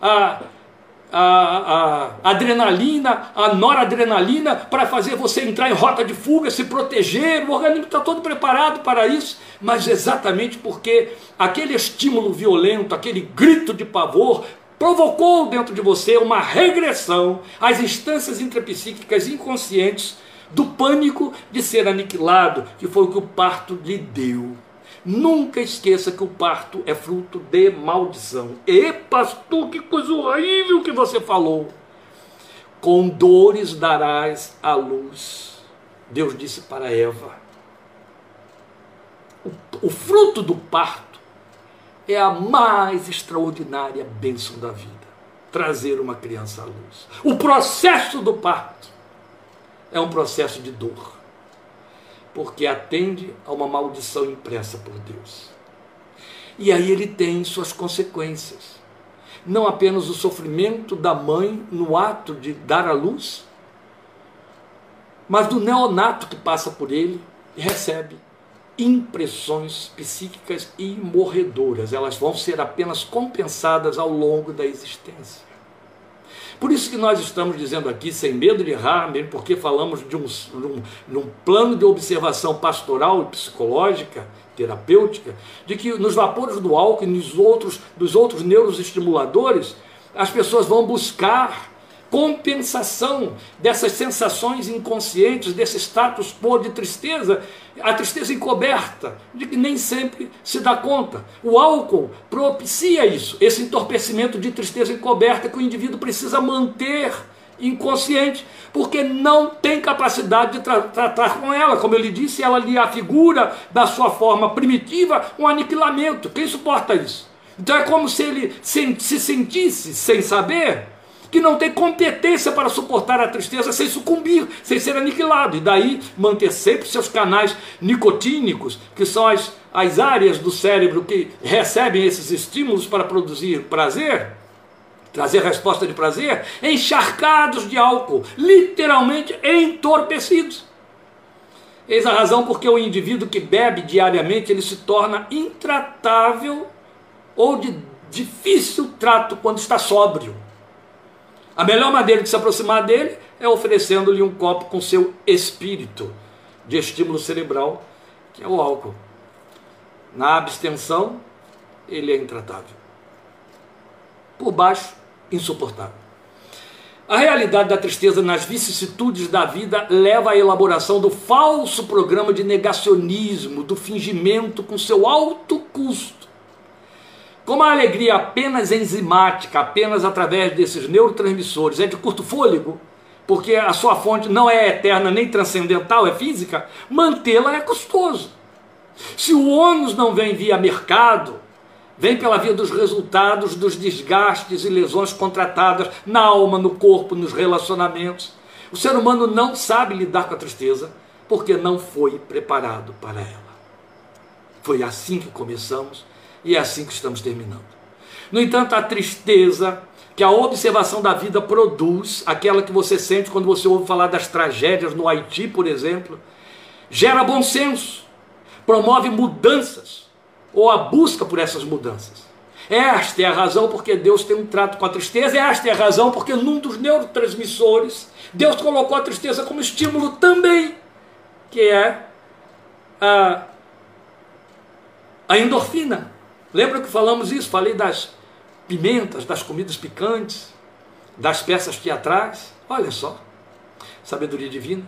Ah, a, a, adrenalina, a noradrenalina, para fazer você entrar em rota de fuga, se proteger. O organismo está todo preparado para isso, mas exatamente porque aquele estímulo violento, aquele grito de pavor, provocou dentro de você uma regressão às instâncias intrapsíquicas inconscientes do pânico de ser aniquilado, que foi o que o parto lhe deu. Nunca esqueça que o parto é fruto de maldição. E pastor, que coisa horrível que você falou. Com dores darás a luz. Deus disse para Eva. O, o fruto do parto é a mais extraordinária bênção da vida. Trazer uma criança à luz. O processo do parto é um processo de dor porque atende a uma maldição impressa por Deus. E aí ele tem suas consequências. Não apenas o sofrimento da mãe no ato de dar à luz, mas do neonato que passa por ele e recebe impressões psíquicas imorredoras, elas vão ser apenas compensadas ao longo da existência. Por isso que nós estamos dizendo aqui, sem medo de errar, mesmo porque falamos de um, um, um plano de observação pastoral e psicológica, terapêutica, de que nos vapores do álcool e nos outros, dos outros neuroestimuladores, as pessoas vão buscar compensação dessas sensações inconscientes, desse status quo de tristeza, a tristeza encoberta, de que nem sempre se dá conta. O álcool propicia isso, esse entorpecimento de tristeza encoberta que o indivíduo precisa manter inconsciente, porque não tem capacidade de tra tratar com ela. Como eu lhe disse, ela lhe afigura da sua forma primitiva um aniquilamento. Quem suporta isso? Então é como se ele se sentisse sem saber que não tem competência para suportar a tristeza sem sucumbir, sem ser aniquilado, e daí manter sempre seus canais nicotínicos, que são as, as áreas do cérebro que recebem esses estímulos para produzir prazer, trazer resposta de prazer, encharcados de álcool, literalmente entorpecidos. Eis a razão porque o indivíduo que bebe diariamente ele se torna intratável ou de difícil trato quando está sóbrio. A melhor maneira de se aproximar dele é oferecendo-lhe um copo com seu espírito de estímulo cerebral, que é o álcool. Na abstenção, ele é intratável. Por baixo, insuportável. A realidade da tristeza nas vicissitudes da vida leva à elaboração do falso programa de negacionismo, do fingimento com seu alto custo como a alegria apenas enzimática, apenas através desses neurotransmissores, é de curto fôlego, porque a sua fonte não é eterna nem transcendental, é física, mantê-la é custoso. Se o ônus não vem via mercado, vem pela via dos resultados dos desgastes e lesões contratadas na alma, no corpo, nos relacionamentos. O ser humano não sabe lidar com a tristeza porque não foi preparado para ela. Foi assim que começamos e é assim que estamos terminando. No entanto, a tristeza que a observação da vida produz, aquela que você sente quando você ouve falar das tragédias no Haiti, por exemplo, gera bom senso, promove mudanças ou a busca por essas mudanças. Esta é a razão porque Deus tem um trato com a tristeza, esta é a razão porque num dos neurotransmissores Deus colocou a tristeza como estímulo também, que é a, a endorfina. Lembra que falamos isso? Falei das pimentas, das comidas picantes, das peças teatrais. Olha só, sabedoria divina.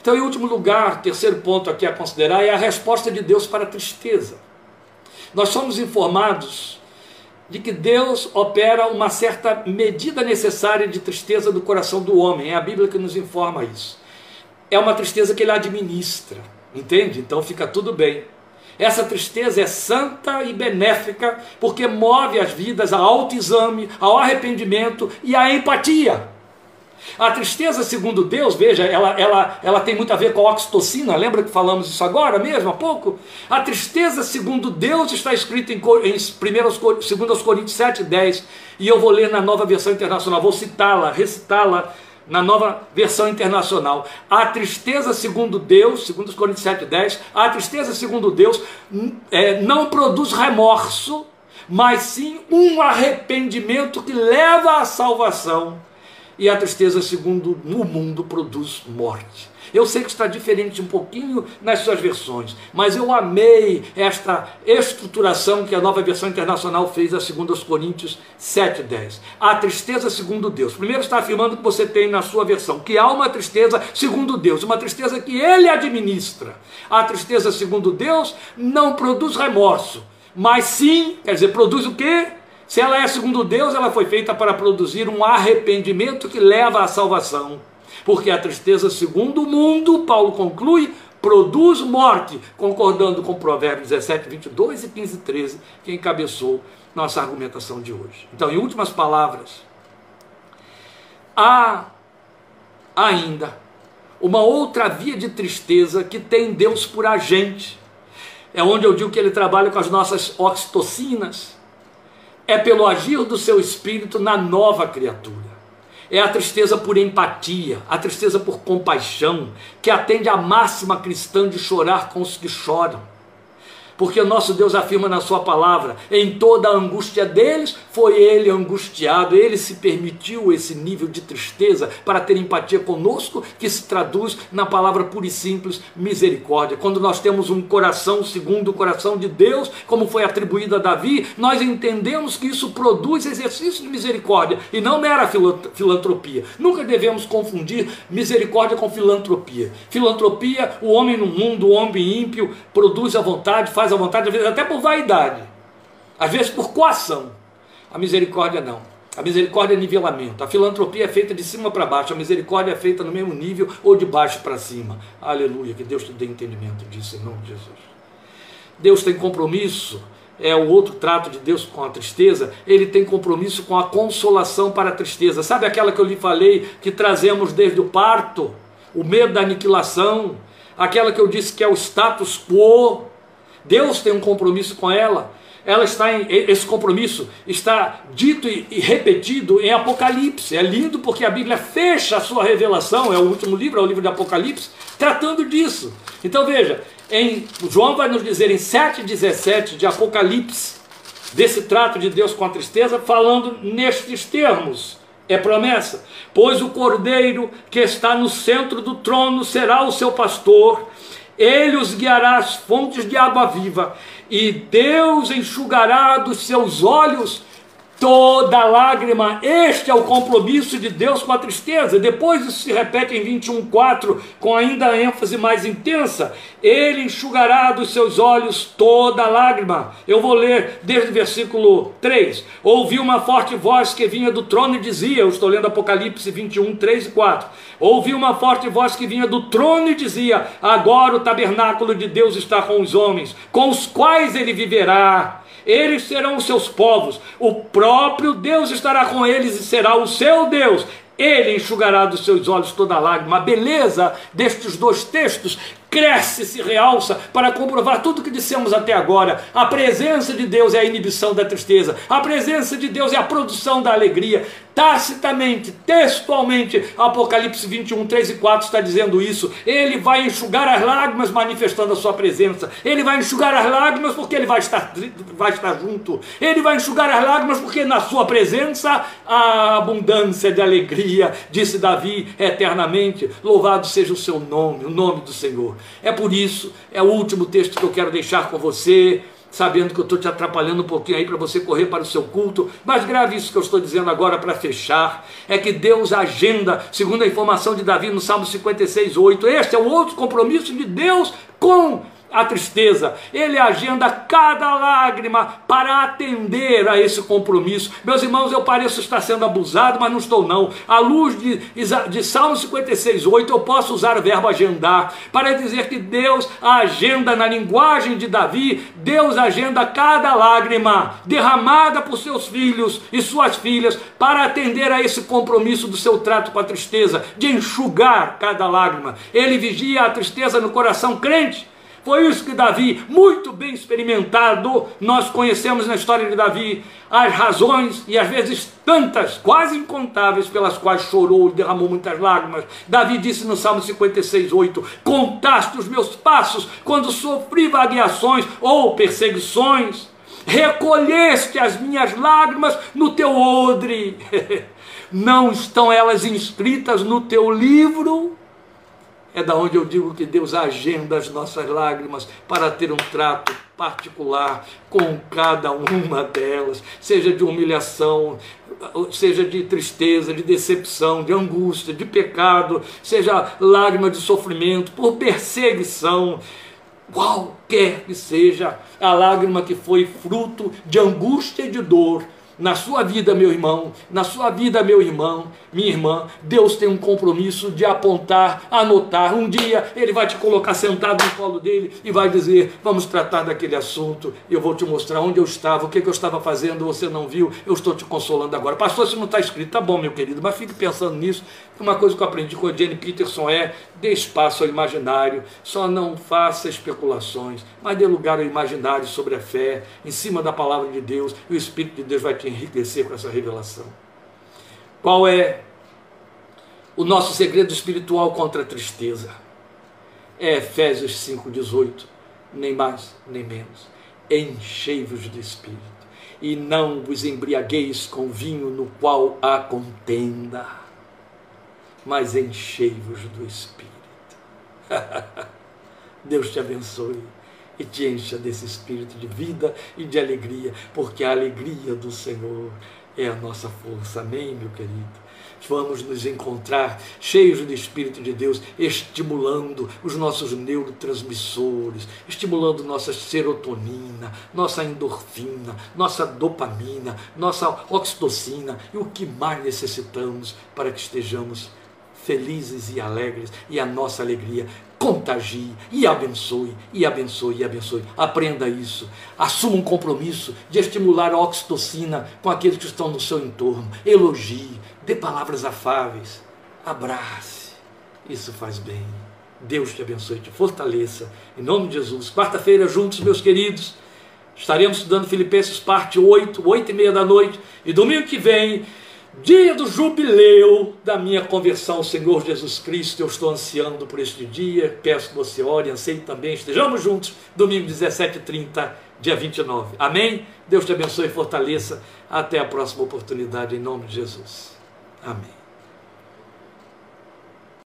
Então, em último lugar, terceiro ponto aqui a considerar é a resposta de Deus para a tristeza. Nós somos informados de que Deus opera uma certa medida necessária de tristeza do coração do homem. É a Bíblia que nos informa isso. É uma tristeza que ele administra, entende? Então fica tudo bem. Essa tristeza é santa e benéfica porque move as vidas ao autoexame, ao arrependimento e à empatia. A tristeza, segundo Deus, veja, ela, ela, ela tem muito a ver com a oxitocina, lembra que falamos isso agora mesmo, há pouco? A tristeza, segundo Deus, está escrita em, em 2 Coríntios 7, 10, e eu vou ler na nova versão internacional, vou citá-la, recitá-la na nova versão internacional. A tristeza segundo Deus, segundo os Coríntios 7,10, a tristeza segundo Deus é, não produz remorso, mas sim um arrependimento que leva à salvação. E a tristeza segundo o mundo produz morte. Eu sei que está diferente um pouquinho nas suas versões, mas eu amei esta estruturação que a nova versão internacional fez a 2 Coríntios 7,10. A tristeza segundo Deus. Primeiro está afirmando que você tem na sua versão que há uma tristeza segundo Deus, uma tristeza que ele administra. A tristeza segundo Deus não produz remorso, mas sim, quer dizer, produz o quê? Se ela é segundo Deus, ela foi feita para produzir um arrependimento que leva à salvação. Porque a tristeza, segundo o mundo, Paulo conclui, produz morte, concordando com Provérbios 17, 22 e 15, 13, que encabeçou nossa argumentação de hoje. Então, em últimas palavras, há ainda uma outra via de tristeza que tem Deus por agente. É onde eu digo que ele trabalha com as nossas oxitocinas. É pelo agir do seu espírito na nova criatura é a tristeza por empatia, a tristeza por compaixão, que atende à máxima cristã de chorar com os que choram porque o nosso Deus afirma na Sua palavra: em toda a angústia deles, foi ele angustiado, ele se permitiu esse nível de tristeza para ter empatia conosco, que se traduz na palavra pura e simples misericórdia. Quando nós temos um coração segundo o coração de Deus, como foi atribuído a Davi, nós entendemos que isso produz exercício de misericórdia e não mera filantropia. Nunca devemos confundir misericórdia com filantropia. Filantropia, o homem no mundo, o homem ímpio, produz a vontade, faz à vontade, às vezes até por vaidade, às vezes por coação. A misericórdia não. A misericórdia é nivelamento. A filantropia é feita de cima para baixo. A misericórdia é feita no mesmo nível ou de baixo para cima. Aleluia. Que Deus te dê entendimento disso em nome de Jesus. Deus tem compromisso. É o outro trato de Deus com a tristeza. Ele tem compromisso com a consolação para a tristeza. Sabe aquela que eu lhe falei que trazemos desde o parto? O medo da aniquilação. Aquela que eu disse que é o status quo Deus tem um compromisso com ela. Ela está em, esse compromisso está dito e, repetido em Apocalipse. É lindo porque a Bíblia fecha a sua revelação, é o último livro, é o livro de Apocalipse, tratando disso. Então veja, em João vai nos dizer em 7:17 de Apocalipse, desse trato de Deus com a tristeza, falando nestes termos. É promessa, pois o cordeiro que está no centro do trono será o seu pastor, ele os guiará às fontes de água viva, e Deus enxugará dos seus olhos toda lágrima. Este é o compromisso de Deus com a tristeza. Depois isso se repete em 21:4 com ainda ênfase mais intensa. Ele enxugará dos seus olhos toda lágrima. Eu vou ler desde o versículo 3. Ouvi uma forte voz que vinha do trono e dizia, eu estou lendo Apocalipse 21, 3 e 4. Ouvi uma forte voz que vinha do trono e dizia: Agora o tabernáculo de Deus está com os homens, com os quais ele viverá eles serão os seus povos, o próprio Deus estará com eles e será o seu Deus. Ele enxugará dos seus olhos toda lágrima. A beleza destes dois textos cresce, se realça para comprovar tudo o que dissemos até agora. A presença de Deus é a inibição da tristeza, a presença de Deus é a produção da alegria. Tacitamente, textualmente, Apocalipse 21, 3 e 4 está dizendo isso. Ele vai enxugar as lágrimas manifestando a sua presença. Ele vai enxugar as lágrimas porque ele vai estar, vai estar junto. Ele vai enxugar as lágrimas porque na sua presença há abundância de alegria, disse Davi eternamente. Louvado seja o seu nome, o nome do Senhor. É por isso, é o último texto que eu quero deixar com você, sabendo que eu estou te atrapalhando um pouquinho aí para você correr para o seu culto, mas grave isso que eu estou dizendo agora para fechar, é que Deus agenda, segundo a informação de Davi no Salmo 56, 8, este é o outro compromisso de Deus com a tristeza, ele agenda cada lágrima para atender a esse compromisso. Meus irmãos, eu pareço estar sendo abusado, mas não estou não. À luz de, de Salmo 56, 8, eu posso usar o verbo agendar para dizer que Deus agenda na linguagem de Davi, Deus agenda cada lágrima derramada por seus filhos e suas filhas para atender a esse compromisso do seu trato com a tristeza, de enxugar cada lágrima. Ele vigia a tristeza no coração crente foi isso que Davi, muito bem experimentado, nós conhecemos na história de Davi as razões e às vezes tantas, quase incontáveis, pelas quais chorou e derramou muitas lágrimas. Davi disse no Salmo 56, 8: Contaste os meus passos quando sofri vagueações ou perseguições, recolheste as minhas lágrimas no teu odre. Não estão elas inscritas no teu livro? É da onde eu digo que Deus agenda as nossas lágrimas para ter um trato particular com cada uma delas, seja de humilhação, seja de tristeza, de decepção, de angústia, de pecado, seja lágrima de sofrimento, por perseguição, qualquer que seja a lágrima que foi fruto de angústia e de dor, na sua vida, meu irmão, na sua vida, meu irmão, minha irmã, Deus tem um compromisso de apontar, anotar. Um dia Ele vai te colocar sentado no colo dele e vai dizer: Vamos tratar daquele assunto. Eu vou te mostrar onde eu estava, o que, que eu estava fazendo, você não viu, eu estou te consolando agora. Pastor, se não está escrito, tá bom, meu querido, mas fique pensando nisso. Uma coisa que eu aprendi com a Jenny Peterson é: dê espaço ao imaginário, só não faça especulações, mas dê lugar ao imaginário sobre a fé, em cima da palavra de Deus, e o Espírito de Deus vai te enriquecer com essa revelação. Qual é o nosso segredo espiritual contra a tristeza. É Efésios 5,18, nem mais nem menos. Enchei-vos do Espírito, e não vos embriagueis com vinho no qual há contenda, mas enchei-vos do Espírito. Deus te abençoe e te encha desse espírito de vida e de alegria, porque a alegria do Senhor é a nossa força. Amém, meu querido? Vamos nos encontrar cheios do Espírito de Deus, estimulando os nossos neurotransmissores, estimulando nossa serotonina, nossa endorfina, nossa dopamina, nossa oxitocina e o que mais necessitamos para que estejamos felizes e alegres e a nossa alegria contagie e abençoe, e abençoe, e abençoe. Aprenda isso. Assuma um compromisso de estimular a oxitocina com aqueles que estão no seu entorno. Elogie, dê palavras afáveis, abrace. Isso faz bem. Deus te abençoe, te fortaleça. Em nome de Jesus. Quarta-feira, juntos, meus queridos, estaremos estudando Filipenses parte 8, 8 e meia da noite. E domingo que vem dia do jubileu da minha conversão Senhor Jesus Cristo. Eu estou ansiando por este dia, peço que você ore, anseie também. Estejamos juntos, domingo 17h30, dia 29. Amém? Deus te abençoe e fortaleça. Até a próxima oportunidade, em nome de Jesus. Amém.